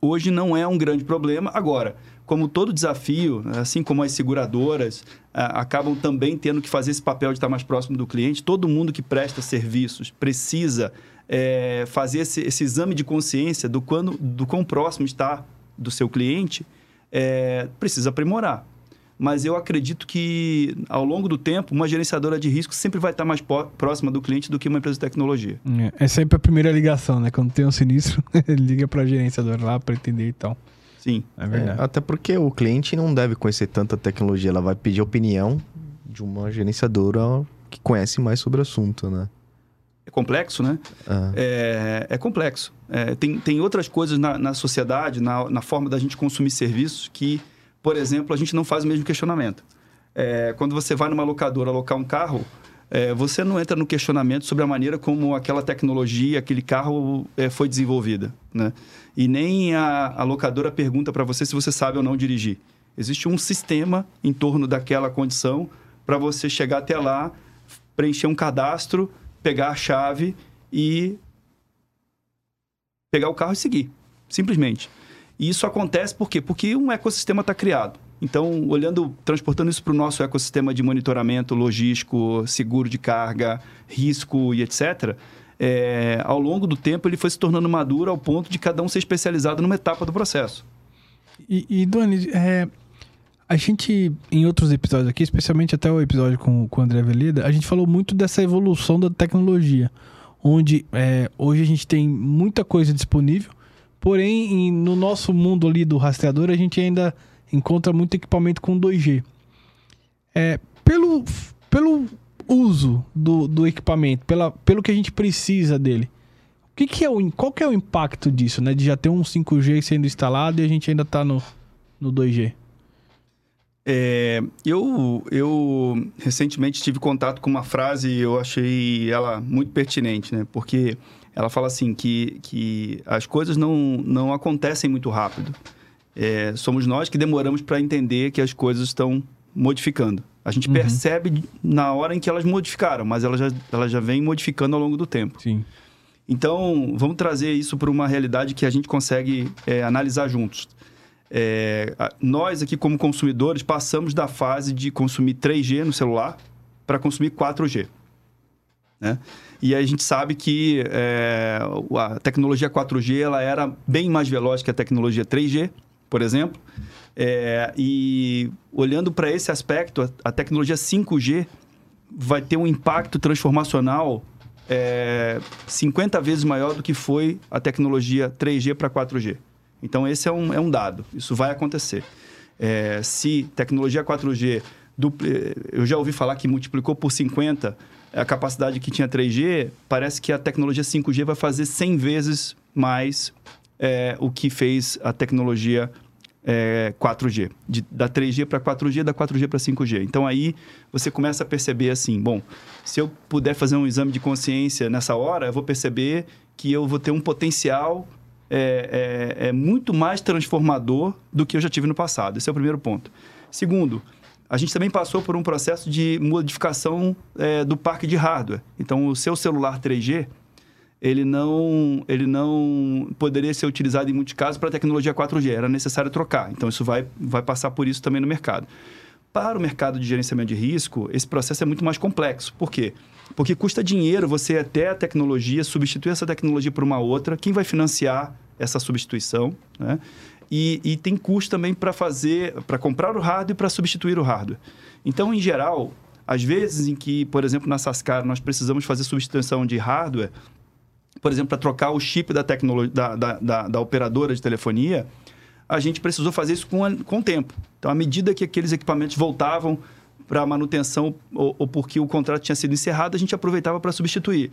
hoje não é um grande problema. Agora, como todo desafio, assim como as seguradoras acabam também tendo que fazer esse papel de estar mais próximo do cliente, todo mundo que presta serviços precisa é, fazer esse, esse, exame de consciência do, quando, do quão próximo está do seu cliente, é, precisa aprimorar mas eu acredito que ao longo do tempo, uma gerenciadora de risco sempre vai estar mais próxima do cliente do que uma empresa de tecnologia. É, é sempre a primeira ligação, né? Quando tem um sinistro, liga para a gerenciadora lá para entender e tal. Sim. É verdade. É, até porque o cliente não deve conhecer tanta tecnologia, ela vai pedir opinião de uma gerenciadora que conhece mais sobre o assunto, né? É complexo, né? Ah. É, é complexo. É, tem, tem outras coisas na, na sociedade, na, na forma da gente consumir serviços que por exemplo, a gente não faz o mesmo questionamento. É, quando você vai numa locadora alocar um carro, é, você não entra no questionamento sobre a maneira como aquela tecnologia, aquele carro é, foi desenvolvida. Né? E nem a, a locadora pergunta para você se você sabe ou não dirigir. Existe um sistema em torno daquela condição para você chegar até lá, preencher um cadastro, pegar a chave e pegar o carro e seguir. Simplesmente. E isso acontece por quê? Porque um ecossistema está criado. Então, olhando, transportando isso para o nosso ecossistema de monitoramento logístico, seguro de carga, risco e etc., é, ao longo do tempo ele foi se tornando maduro ao ponto de cada um ser especializado numa etapa do processo. E, e Doni, é, a gente, em outros episódios aqui, especialmente até o episódio com, com o André Velida, a gente falou muito dessa evolução da tecnologia, onde é, hoje a gente tem muita coisa disponível, Porém, no nosso mundo ali do rastreador, a gente ainda encontra muito equipamento com 2G. É, pelo, pelo uso do, do equipamento, pela, pelo que a gente precisa dele, o que, que é o, qual que é o impacto disso, né? De já ter um 5G sendo instalado e a gente ainda está no, no 2G? É, eu, eu recentemente tive contato com uma frase e eu achei ela muito pertinente, né? Porque ela fala assim que, que as coisas não, não acontecem muito rápido. É, somos nós que demoramos para entender que as coisas estão modificando. A gente uhum. percebe na hora em que elas modificaram, mas elas já, elas já vêm modificando ao longo do tempo. Sim. Então, vamos trazer isso para uma realidade que a gente consegue é, analisar juntos. É, nós aqui, como consumidores, passamos da fase de consumir 3G no celular para consumir 4G. Né? E a gente sabe que é, a tecnologia 4G ela era bem mais veloz que a tecnologia 3G, por exemplo. É, e olhando para esse aspecto, a, a, tecnologia 5G vai ter um impacto transformacional é, 50 vezes maior do que foi a tecnologia 3G para 4G. Então, esse é um, é um dado. Isso vai acontecer. É, se tecnologia 4G, dupli... eu já ouvi falar que multiplicou por 50 a capacidade que tinha 3G, parece que a tecnologia 5G vai fazer 100 vezes mais é, o que fez a tecnologia é, 4G. De, da 3G para 4G, da 4G para 5G. Então aí você começa a perceber assim: bom, se eu puder fazer um exame de consciência nessa hora, eu vou perceber que eu vou ter um potencial é, é, é muito mais transformador do que eu já tive no passado. Esse é o primeiro ponto. Segundo, a gente também passou por um processo de modificação é, do parque de hardware. Então, o seu celular 3G, ele não, ele não poderia ser utilizado em muitos casos para a tecnologia 4G, era necessário trocar. Então, isso vai, vai passar por isso também no mercado. Para o mercado de gerenciamento de risco, esse processo é muito mais complexo. Por quê? Porque custa dinheiro você até a tecnologia, substituir essa tecnologia por uma outra. Quem vai financiar essa substituição? Né? E, e tem custo também para fazer, para comprar o hardware e para substituir o hardware. Então, em geral, às vezes em que, por exemplo, na Sascar nós precisamos fazer substituição de hardware, por exemplo, para trocar o chip da, tecnologia, da, da, da, da, operadora de telefonia, a gente precisou fazer isso com, a, com o tempo. Então, à medida que aqueles equipamentos voltavam para manutenção ou, ou, porque o contrato tinha sido encerrado, a gente aproveitava para substituir.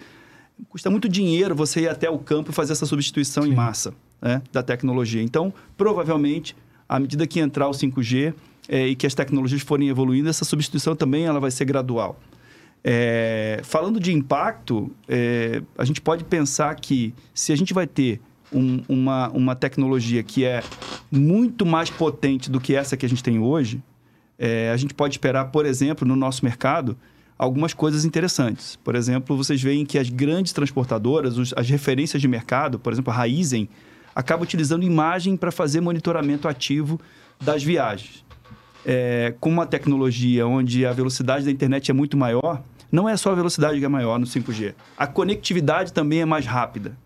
Custa muito dinheiro você ir até o campo e fazer essa substituição Sim. em massa né, da tecnologia. Então, provavelmente, à medida que entrar o 5G é, e que as tecnologias forem evoluindo, essa substituição também ela vai ser gradual. É, falando de impacto, é, a gente pode pensar que se a gente vai ter um, uma, uma tecnologia que é muito mais potente do que essa que a gente tem hoje, é, a gente pode esperar, por exemplo, no nosso mercado, algumas coisas interessantes. Por exemplo, vocês veem que as grandes transportadoras, os, as referências de mercado, por exemplo, a Raizen, acaba utilizando imagem para fazer monitoramento ativo das viagens. É, com uma tecnologia onde a velocidade da internet é muito maior, não é só a velocidade que é maior no 5G. A conectividade também é mais rápida.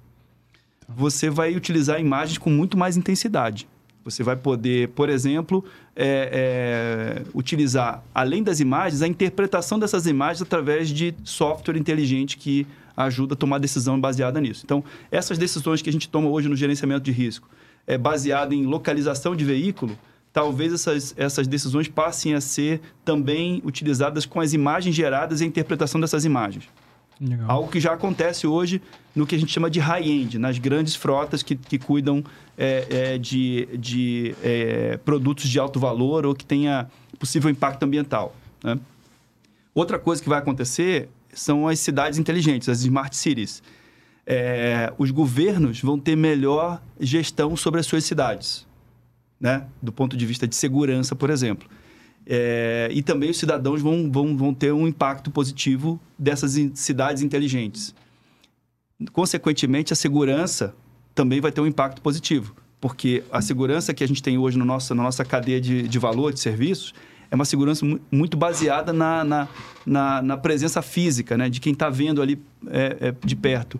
Você vai utilizar imagens com muito mais intensidade. Você vai poder, por exemplo, é, é, utilizar, além das imagens, a interpretação dessas imagens através de software inteligente que ajuda a tomar decisão baseada nisso. Então, essas decisões que a gente toma hoje no gerenciamento de risco, é baseada em localização de veículo, talvez essas, essas decisões passem a ser também utilizadas com as imagens geradas e a interpretação dessas imagens. Legal. Algo que já acontece hoje no que a gente chama de high-end, nas grandes frotas que, que cuidam é, é, de, de é, produtos de alto valor ou que tenha possível impacto ambiental. Né? Outra coisa que vai acontecer são as cidades inteligentes, as smart cities. É, os governos vão ter melhor gestão sobre as suas cidades né? do ponto de vista de segurança, por exemplo. É, e também os cidadãos vão, vão, vão ter um impacto positivo dessas cidades inteligentes. Consequentemente, a segurança também vai ter um impacto positivo, porque a segurança que a gente tem hoje no nosso, na nossa cadeia de, de valor, de serviços, é uma segurança muito baseada na, na, na, na presença física, né? de quem está vendo ali é, é, de perto.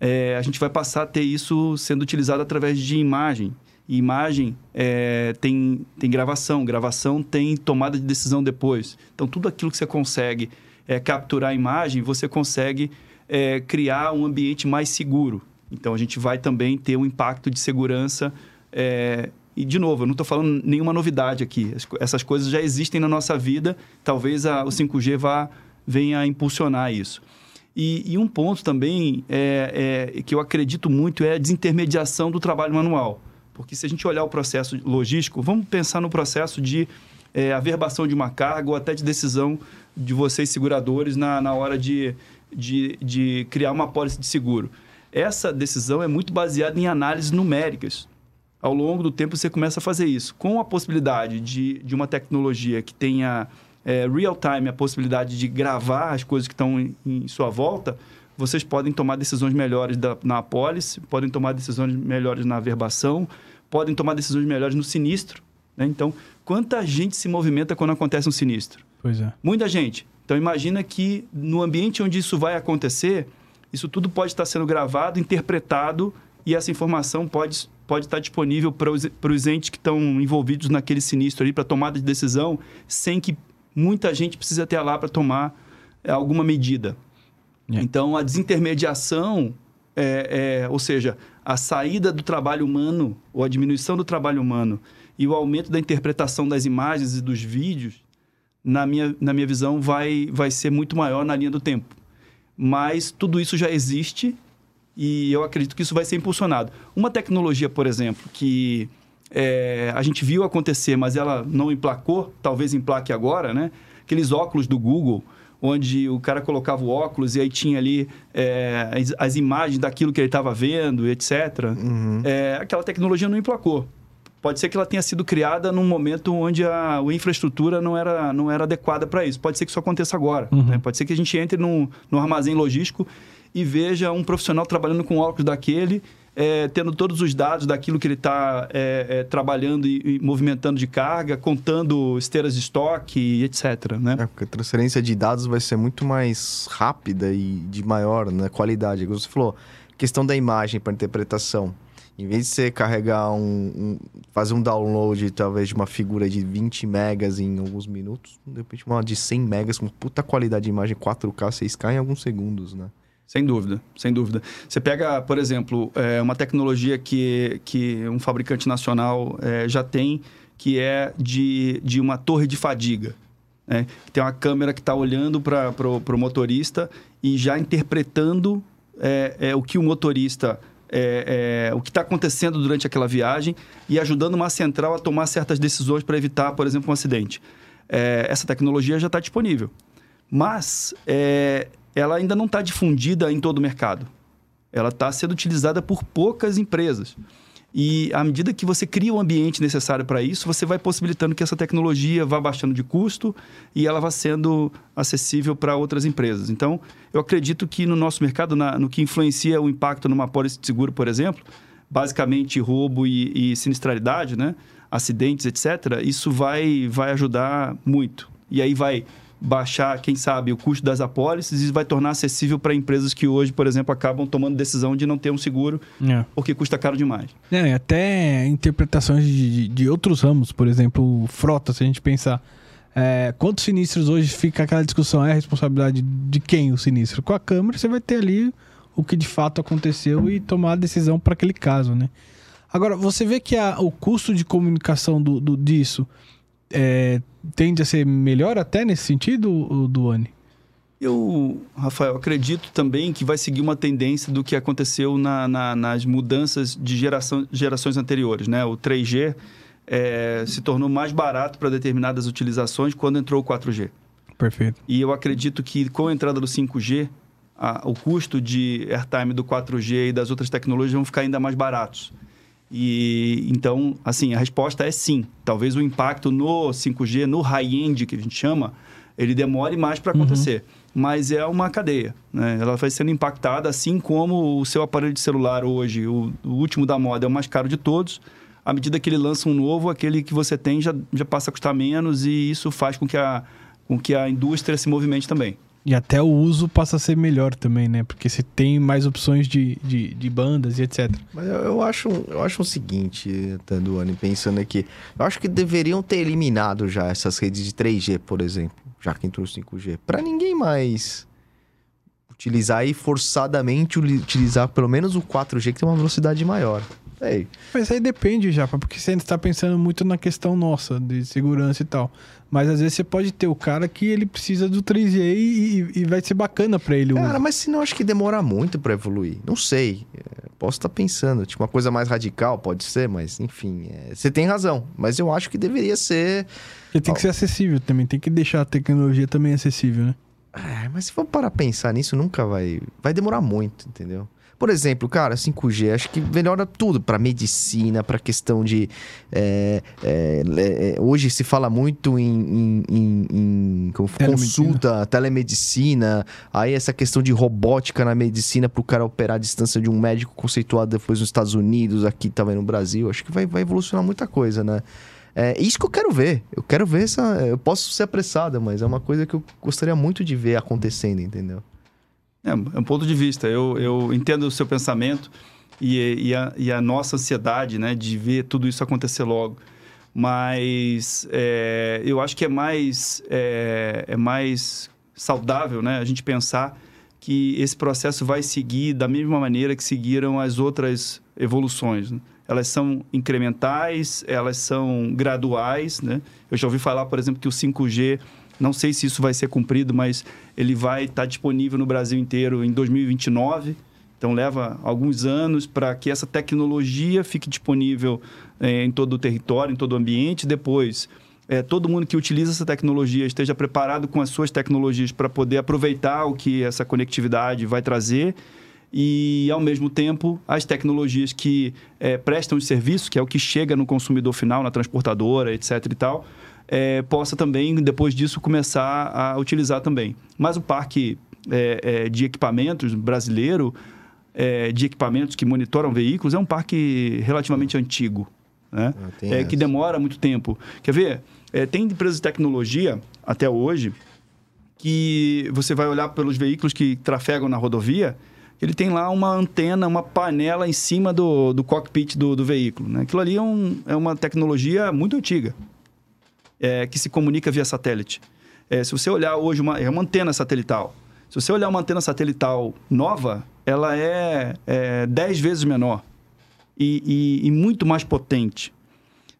É, a gente vai passar a ter isso sendo utilizado através de imagem. Imagem é, tem, tem gravação, gravação tem tomada de decisão depois. Então, tudo aquilo que você consegue é, capturar a imagem, você consegue é, criar um ambiente mais seguro. Então, a gente vai também ter um impacto de segurança. É, e, de novo, eu não estou falando nenhuma novidade aqui. Essas coisas já existem na nossa vida. Talvez a, o 5G vá, venha a impulsionar isso. E, e um ponto também é, é, que eu acredito muito é a desintermediação do trabalho manual. Porque se a gente olhar o processo logístico, vamos pensar no processo de é, averbação de uma carga ou até de decisão de vocês, seguradores, na, na hora de, de, de criar uma pólice de seguro. Essa decisão é muito baseada em análises numéricas. Ao longo do tempo, você começa a fazer isso. Com a possibilidade de, de uma tecnologia que tenha é, real-time, a possibilidade de gravar as coisas que estão em, em sua volta, vocês podem tomar decisões melhores da, na apólice, podem tomar decisões melhores na averbação, podem tomar decisões melhores no sinistro. Né? Então, quanta gente se movimenta quando acontece um sinistro? Pois é. Muita gente. Então, imagina que no ambiente onde isso vai acontecer, isso tudo pode estar sendo gravado, interpretado e essa informação pode, pode estar disponível para os, para os entes que estão envolvidos naquele sinistro ali, para tomada de decisão, sem que muita gente precise até lá para tomar é, alguma medida. É. Então, a desintermediação, é, é, ou seja, a saída do trabalho humano, ou a diminuição do trabalho humano, e o aumento da interpretação das imagens e dos vídeos, na minha, na minha visão, vai, vai ser muito maior na linha do tempo. Mas tudo isso já existe e eu acredito que isso vai ser impulsionado. Uma tecnologia, por exemplo, que é, a gente viu acontecer, mas ela não emplacou, talvez emplaque agora, né? Aqueles óculos do Google, onde o cara colocava o óculos e aí tinha ali é, as, as, imagens daquilo que ele estava vendo, etc. Uhum. É, aquela tecnologia não emplacou. Pode ser que ela tenha sido criada num momento onde a, a infraestrutura não era, não era adequada para isso. Pode ser que isso aconteça agora. Uhum. Né? Pode ser que a gente entre num, num armazém logístico e veja um profissional trabalhando com óculos daquele, é, tendo todos os dados daquilo que ele está é, é, trabalhando e, e, movimentando de carga, contando esteiras de estoque, etc. Né? É, porque a transferência de dados vai ser muito mais rápida e de maior né, qualidade. Você falou, questão da imagem para interpretação. Em vez de você carregar um, um, fazer um download, talvez, de uma figura de 20 megas em alguns minutos, de repente uma de 100 megas com puta qualidade de imagem 4K, 6K em alguns segundos, né? Sem dúvida, sem dúvida. Você pega, por exemplo, é, uma tecnologia que, que um fabricante nacional é, já tem, que é de, de uma torre de fadiga. Né? Tem uma câmera que está olhando para o motorista e já interpretando é, é, o que o motorista é, é, o que está acontecendo durante aquela viagem e ajudando uma central a tomar certas decisões para evitar, por exemplo, um acidente. É, essa tecnologia já está disponível. Mas é, ela ainda não está difundida em todo o mercado. Ela está sendo utilizada por poucas empresas. E à medida que você cria o ambiente necessário para isso, você vai possibilitando que essa tecnologia vá baixando de custo e ela vá sendo acessível para outras empresas. Então, eu acredito que no nosso mercado, na, no que influencia o impacto numa pólice de seguro, por exemplo, basicamente roubo e, e sinistralidade, né? acidentes, etc., isso vai, vai ajudar muito. E aí vai baixar, quem sabe, o custo das apólices e vai tornar acessível para empresas que hoje, por exemplo, acabam tomando decisão de não ter um seguro É. porque custa caro demais. É, até interpretações de, de outros ramos, por exemplo, frota, se a gente pensar. É, quantos sinistros hoje fica aquela discussão? É a responsabilidade de quem o sinistro? Com a câmera, você vai ter ali o que de fato aconteceu e tomar a decisão para aquele caso, né? Agora, você vê que a, o custo de comunicação do, do disso é, tende a ser melhor até nesse sentido, Duane? Eu, Rafael, acredito também que vai seguir uma tendência do que aconteceu na, na, nas mudanças de geração, gerações anteriores. Né? O 3G é, se tornou mais barato para determinadas utilizações quando entrou o 4G. Perfeito. E eu acredito que com a entrada do 5G, a, o custo de airtime do 4G e das outras tecnologias vão ficar ainda mais baratos. E então, assim, a resposta é sim. Talvez o impacto no 5G, no high-end que a gente chama, ele demore mais para acontecer. Uhum. Mas é uma cadeia. Né? Ela vai sendo impactada, assim como o seu aparelho de celular hoje, o, o, último da moda, é o mais caro de todos. À medida que ele lança um novo, aquele que você tem já, já passa a custar menos e isso faz com que a, com que a indústria se movimente também. E até o uso passa a ser melhor também, né? Porque você tem mais opções de, de, de bandas e etc. Mas eu, eu, acho, eu acho o seguinte, Tanduane, pensando aqui. Eu acho que deveriam ter eliminado já essas redes de 3G, por exemplo, já que entrou o 5G. Para ninguém mais utilizar e forçadamente utilizar pelo menos o 4G, que tem uma velocidade maior. Ei. Mas aí depende já, porque você ainda está pensando muito na questão nossa, de segurança e tal. Mas às vezes você pode ter o cara que ele precisa do 3G e, e vai ser bacana para ele. Cara, mas se não acho que demora muito para evoluir. Não sei. É, posso estar tá pensando. Tipo, uma coisa mais radical, pode ser, mas enfim. É... Você tem razão. Mas eu acho que deveria ser. Porque tem que ser acessível também. Tem que deixar a tecnologia também acessível, né? É, mas se for para pensar nisso, nunca vai. Vai demorar muito, entendeu? Por exemplo, cara, 5G, acho que melhora tudo para medicina, para questão de. É, é, é, hoje se fala muito em, em, em, em consulta, telemedicina, aí essa questão de robótica na medicina para o cara operar a distância de um médico conceituado depois nos Estados Unidos, aqui também no Brasil. Acho que vai, vai evolucionar muita coisa, né? É isso que eu quero ver. Eu quero ver essa. Eu posso ser apressada, mas é uma coisa que eu gostaria muito de ver acontecendo, entendeu? É, é um ponto de vista. Eu, eu entendo o seu pensamento e, e, a, e a nossa ansiedade, né, de ver tudo isso acontecer logo. Mas é, eu acho que é mais, é, é mais saudável, né, a gente pensar que esse processo vai seguir da mesma maneira que seguiram as outras evoluções. Né? Elas são incrementais, elas são graduais, né? Eu já ouvi falar, por exemplo, que o 5G não sei se isso vai ser cumprido, mas ele vai estar disponível no Brasil inteiro em 2029. Então leva alguns anos para que essa tecnologia fique disponível é, em todo o território, em todo o ambiente. Depois, é, todo mundo que utiliza essa tecnologia esteja preparado com as suas tecnologias para poder aproveitar o que essa conectividade vai trazer. E, ao mesmo tempo, as tecnologias que é, prestam os serviços, que é o que chega no consumidor final, na transportadora, etc. e tal, é, possa também, depois disso, começar a utilizar também. Mas o parque é, é, de equipamentos brasileiro, é, de equipamentos que monitoram veículos, é um parque relativamente antigo, né? Ah, é, que demora muito tempo. Quer ver? Tem empresas de tecnologia, até hoje, que você vai olhar pelos veículos que trafegam na rodovia, ele tem lá uma antena, uma panela em cima do, do cockpit do, do veículo. Né? Aquilo ali é, um, é uma tecnologia muito antiga é, que se comunica via satélite. É, se você olhar hoje, uma, é uma antena satelital. Se você olhar uma antena satelital nova, ela é, é 10 vezes menor e, e, e, muito mais potente.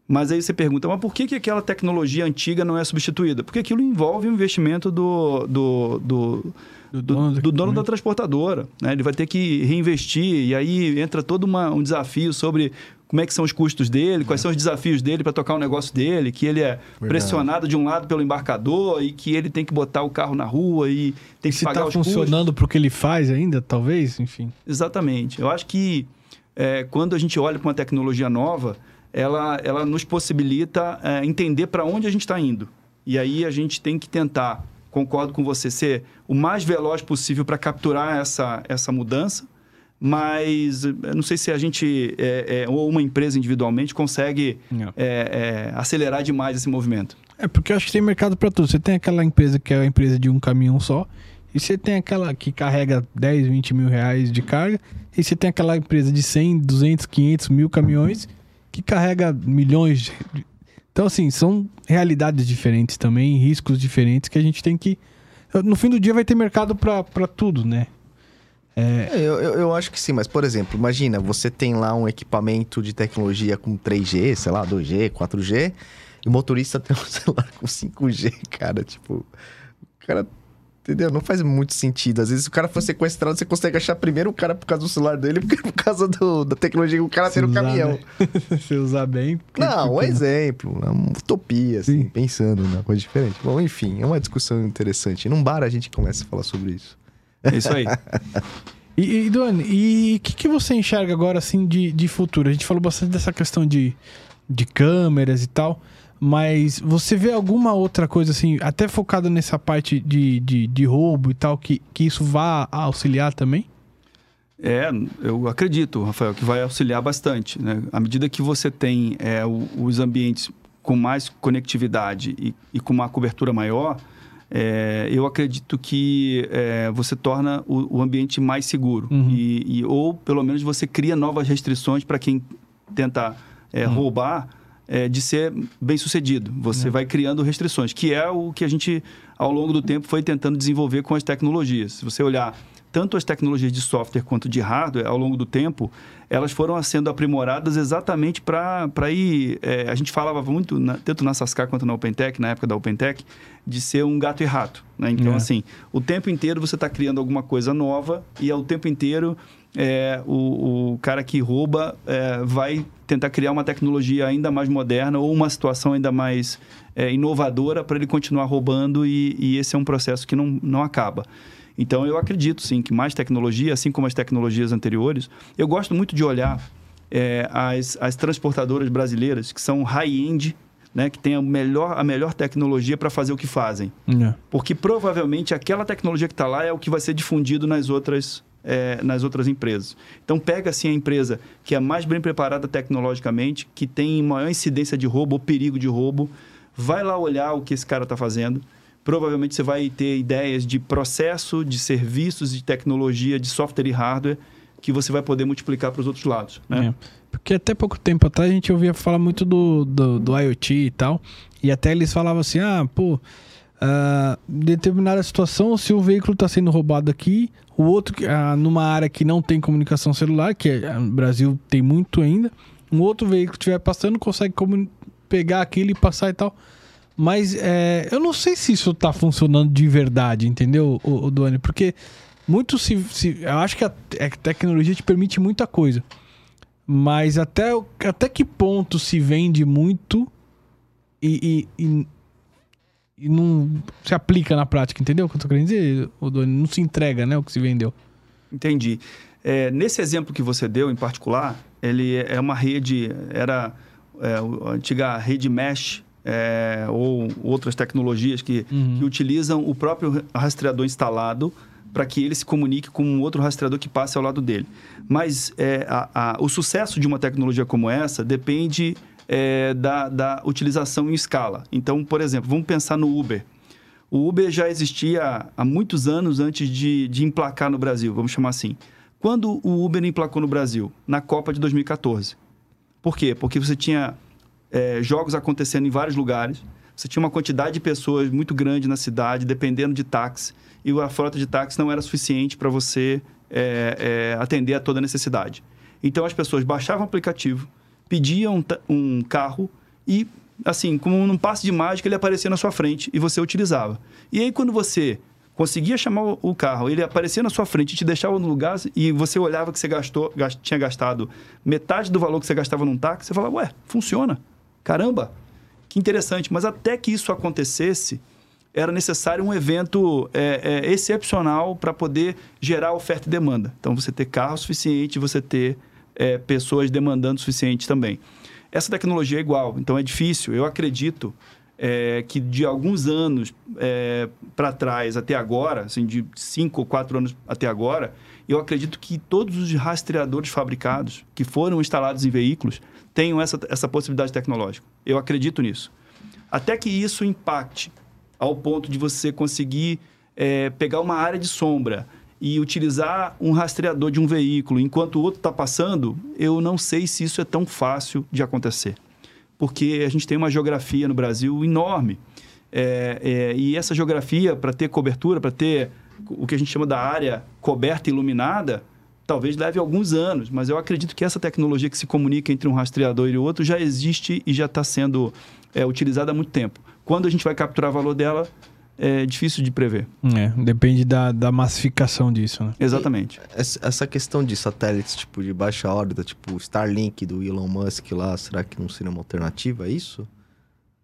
Mas aí você pergunta, mas por que, que aquela tecnologia antiga não é substituída? Porque aquilo envolve o investimento do, do, do do dono, do, do dono da transportadora. Né? Ele vai ter que reinvestir e aí entra todo uma, um desafio sobre como é que são os custos dele, quais são os desafios dele para tocar o negócio dele, que ele é Verdade. pressionado de um lado pelo embarcador e que ele tem que botar o carro na rua e tem que Se pagar tá os funcionando para o que ele faz ainda, talvez, enfim. Exatamente. Eu acho que é, quando a gente olha para uma tecnologia nova, ela, ela nos possibilita é, entender para onde a gente está indo. E aí a gente tem que tentar, concordo com você, ser o mais veloz possível para capturar essa, essa mudança mas não sei se a gente, é, é, ou uma empresa individualmente, consegue é, é, acelerar demais esse movimento. É, porque eu acho que tem mercado para tudo. Você tem aquela empresa que é a empresa de um caminhão só, e você tem aquela que carrega 10, 20 mil reais de carga, e você tem aquela empresa de 100, 200, 500 mil caminhões que carrega milhões. De... Então, assim, são realidades diferentes também, riscos diferentes que a gente tem que. No fim do dia vai ter mercado para tudo, né? É... Eu, eu, eu, acho que sim, mas por exemplo, imagina, você tem lá um equipamento de tecnologia com 3G, sei lá, 2G, 4G, e o motorista tem um celular com 5G, cara, tipo. O cara. Entendeu? Não faz muito sentido. Às vezes, se o cara for sequestrado, você consegue achar primeiro o cara por causa do celular dele, porque por causa do, da tecnologia que o cara se tem no caminhão. Né? se usar bem. Não, um exemplo. É uma utopia, assim, Sim. pensando numa coisa diferente. Bom, enfim, é uma discussão interessante. Num bar a gente começa a falar sobre isso. É isso aí. e, e Duane, e o que, que você enxerga agora, assim, de, de futuro? A gente falou bastante dessa questão de, de câmeras e tal, mas você vê alguma outra coisa, assim, até focada nessa parte de, de, de roubo e tal, que, que isso vá auxiliar também? É, eu acredito, Rafael, que vai auxiliar bastante. Né? À medida que você tem é, os ambientes com mais conectividade e, e com uma cobertura maior, é, eu acredito que é, você torna o, o, ambiente mais seguro. Uhum. E, e, ou, pelo menos, você cria novas restrições para quem tenta é, uhum. roubar é, de ser bem sucedido. Você uhum. vai criando restrições, que é o que a gente, ao longo do tempo, foi tentando desenvolver com as tecnologias. Se você olhar tanto as tecnologias de software quanto de hardware, ao longo do tempo, elas foram sendo aprimoradas exatamente para ir. É, a gente falava muito, na, tanto na Sascar quanto na OpenTech, na época da OpenTech, de ser um gato e rato. Né? Então, é. assim, o tempo inteiro você está criando alguma coisa nova e ao tempo inteiro é, o, o cara que rouba é, vai tentar criar uma tecnologia ainda mais moderna ou uma situação ainda mais é, inovadora para ele continuar roubando e, e, esse é um processo que não, não acaba. Então, eu acredito, sim, que mais tecnologia, assim como as tecnologias anteriores, eu gosto muito de olhar é, as, as transportadoras brasileiras, que são high-end, né, que tem a melhor, a melhor tecnologia para fazer o que fazem. É. Porque provavelmente aquela tecnologia que está lá é o que vai ser difundido nas outras, é, nas outras empresas. Então, pega assim a empresa que é mais bem preparada tecnologicamente, que tem maior incidência de roubo ou perigo de roubo, vai lá olhar o que esse cara está fazendo. Provavelmente você vai ter ideias de processo, de serviços, de tecnologia, de software e hardware que você vai poder multiplicar para os outros lados. Né? É. Porque até pouco tempo atrás a gente ouvia falar muito do, do, do IoT e tal. E até eles falavam assim: ah, pô, uh, determinada situação, se o veículo está sendo roubado aqui, o outro, uh, numa área que não tem comunicação celular, que é, no Brasil tem muito ainda, um outro veículo estiver passando, consegue pegar aquele e passar e tal. Mas é, eu não sei se isso está funcionando de verdade, entendeu, o, o Duane? Porque muito se, se, Eu acho que a, a tecnologia te permite muita coisa. Mas até, até que ponto se vende muito e, e, e, e não se aplica na prática, entendeu o que eu tô querendo dizer, Odoni? Não se entrega, né, o que se vendeu. Entendi. É, nesse exemplo que você deu, em particular, ele é uma rede, era é, a antiga rede mesh, é, ou outras tecnologias que, uhum. que utilizam o próprio rastreador instalado para que ele se comunique com um outro rastreador que passe ao lado dele. Mas é, a, a, o sucesso de uma tecnologia como essa depende é, da, da utilização em escala. Então, por exemplo, vamos pensar no Uber. O Uber já existia há muitos anos antes de, de emplacar no Brasil, vamos chamar assim. Quando o Uber emplacou no Brasil? Na Copa de 2014. Por quê? Porque você tinha é, jogos acontecendo em vários lugares, você tinha uma quantidade de pessoas muito grande na cidade, dependendo de táxi e a frota de táxi não era suficiente para você é, é, atender a toda a necessidade. Então as pessoas baixavam o aplicativo, pediam um carro e, assim, como num passe de mágica, ele aparecia na sua frente e você utilizava. E aí, quando você conseguia chamar o carro, ele aparecia na sua frente e te deixava no lugar e você olhava que você gastou, gast, tinha gastado metade do valor que você gastava num táxi, você falava, ué, funciona. Caramba, que interessante. Mas até que isso acontecesse, era necessário um evento é, é, excepcional para poder gerar oferta e demanda. Então, você ter carro suficiente, você ter é, pessoas demandando o suficiente também. Essa tecnologia é igual, então é difícil. Eu acredito é, que de alguns anos é, para trás até agora, assim, de cinco ou quatro anos até agora, eu acredito que todos os rastreadores fabricados que foram instalados em veículos tenham essa, essa possibilidade tecnológica. Eu acredito nisso. Até que isso impacte ao ponto de você conseguir é, pegar uma área de sombra e utilizar um rastreador de um veículo enquanto o outro está passando, eu não sei se isso é tão fácil de acontecer. Porque a gente tem uma geografia no Brasil enorme. É, é, e essa geografia, para ter cobertura, para ter o que a gente chama da área coberta e iluminada, talvez leve alguns anos, mas eu acredito que essa tecnologia que se comunica entre um rastreador e o outro já existe e já está sendo é, utilizada há muito tempo. Quando a gente vai capturar o valor dela, é difícil de prever. É, depende da, da massificação disso, né? Exatamente. E essa questão de satélites, tipo, de baixa órbita, tipo Starlink do Elon Musk lá, será que não seria uma alternativa a isso?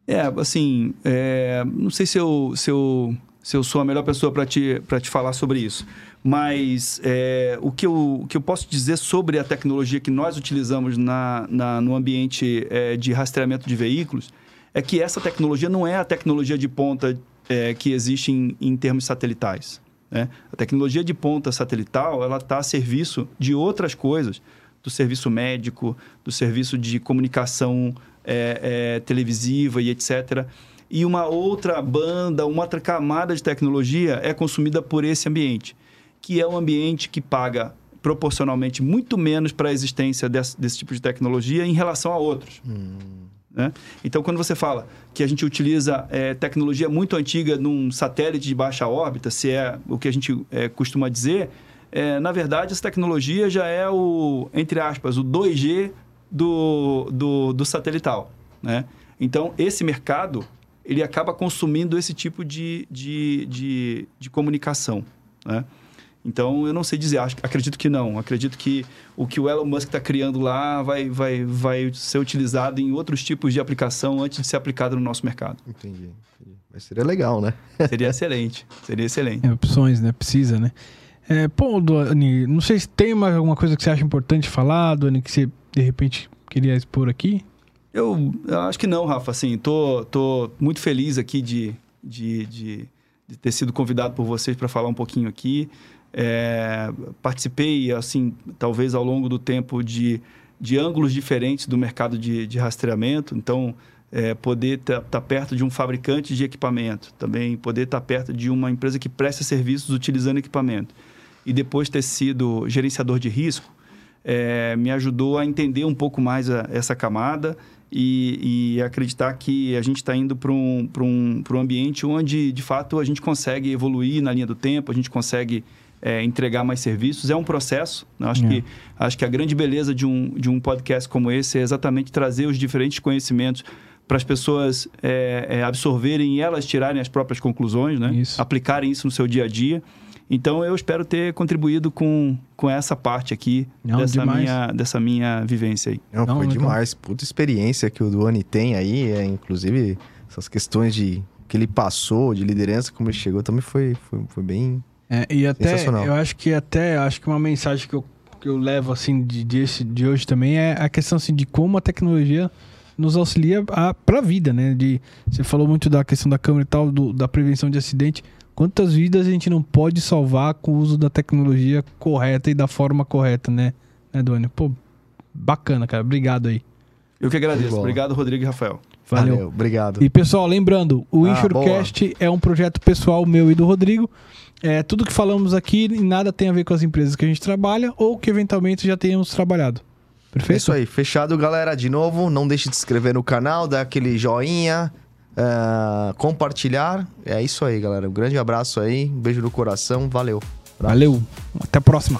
É, assim, é, não sei se eu, se, eu, se eu sou a melhor pessoa para te, te falar sobre isso, mas é, o, que eu, o que eu posso dizer sobre a tecnologia que nós utilizamos na, na no ambiente é, de rastreamento de veículos é que essa tecnologia não é a tecnologia de ponta é, que existe em, em termos satelitais. Né? A tecnologia de ponta satelital ela está a serviço de outras coisas, do serviço médico, do serviço de comunicação é, é, televisiva e etc. E uma outra banda, uma outra camada de tecnologia é consumida por esse ambiente, que é um ambiente que paga proporcionalmente muito menos para a existência desse, desse, tipo de tecnologia em relação a outros. Hum. Né? Então, quando você fala que a gente utiliza é, tecnologia muito antiga num satélite de baixa órbita, se é o que a gente é, costuma dizer, é, na verdade, essa tecnologia já é o, entre aspas, o 2G do, do, do satelital. Né? Então, esse mercado ele acaba consumindo esse tipo de, de, de, de comunicação. Né? Então, eu não sei dizer, acho, acredito que não. Acredito que o que o Elon Musk está criando lá vai, vai, vai ser utilizado em outros tipos de aplicação antes de ser aplicado no nosso mercado. Entendi. entendi. Mas seria legal, né? Seria excelente. Seria excelente. É, opções, né? Precisa, né? É, pô, Duane, não sei se tem mais alguma coisa que você acha importante falar, Duane, que você de repente queria expor aqui. Eu, eu acho que não, Rafa. Assim, tô, tô muito feliz aqui de, de, de, de ter sido convidado por vocês para falar um pouquinho aqui. É, participei, assim, talvez ao longo do tempo de, de ângulos diferentes do mercado de, de rastreamento. Então, é, poder estar tá, tá perto de um fabricante de equipamento, também poder estar tá perto de uma empresa que presta serviços utilizando equipamento. E depois ter sido gerenciador de risco, é, me ajudou a entender um pouco mais a, essa camada e, e acreditar que a gente está indo para um, um, um ambiente onde, de fato, a gente consegue evoluir na linha do tempo, a gente consegue é, entregar mais serviços. É um processo. Né? Acho, é. que, acho que a grande beleza de um, de um podcast como esse é exatamente trazer os diferentes conhecimentos para as pessoas é, é, absorverem e elas tirarem as próprias conclusões, né? Isso. aplicarem isso no seu dia a dia. Então eu espero ter contribuído com, com essa parte aqui Não, dessa, minha, dessa minha vivência aí. Não, Não foi demais. Puta experiência que o Duane tem aí, é, inclusive essas questões de que ele passou, de liderança, como ele chegou, também foi, foi, foi bem é, e até, eu acho que até, acho que uma mensagem que eu, que eu levo, assim, de, de, de hoje também é a questão, assim, de como a tecnologia nos auxilia para a vida, né? De, você falou muito da questão da câmera e tal, do, da prevenção de acidente. Quantas vidas a gente não pode salvar com o uso da tecnologia correta e da forma correta, né, né Duane? Pô, bacana, cara. Obrigado aí. Eu que agradeço. Obrigado, Rodrigo e Rafael. Valeu. Valeu. obrigado. E pessoal, lembrando, o ah, Insurecast é um projeto pessoal meu e do Rodrigo. É, tudo que falamos aqui nada tem a ver com as empresas que a gente trabalha ou que eventualmente já tenhamos trabalhado. Perfeito? É isso aí, fechado, galera. De novo, não deixe de se inscrever no canal, dar aquele joinha, uh, compartilhar. É isso aí, galera. Um grande abraço aí, um beijo no coração, valeu. Valeu, até a próxima.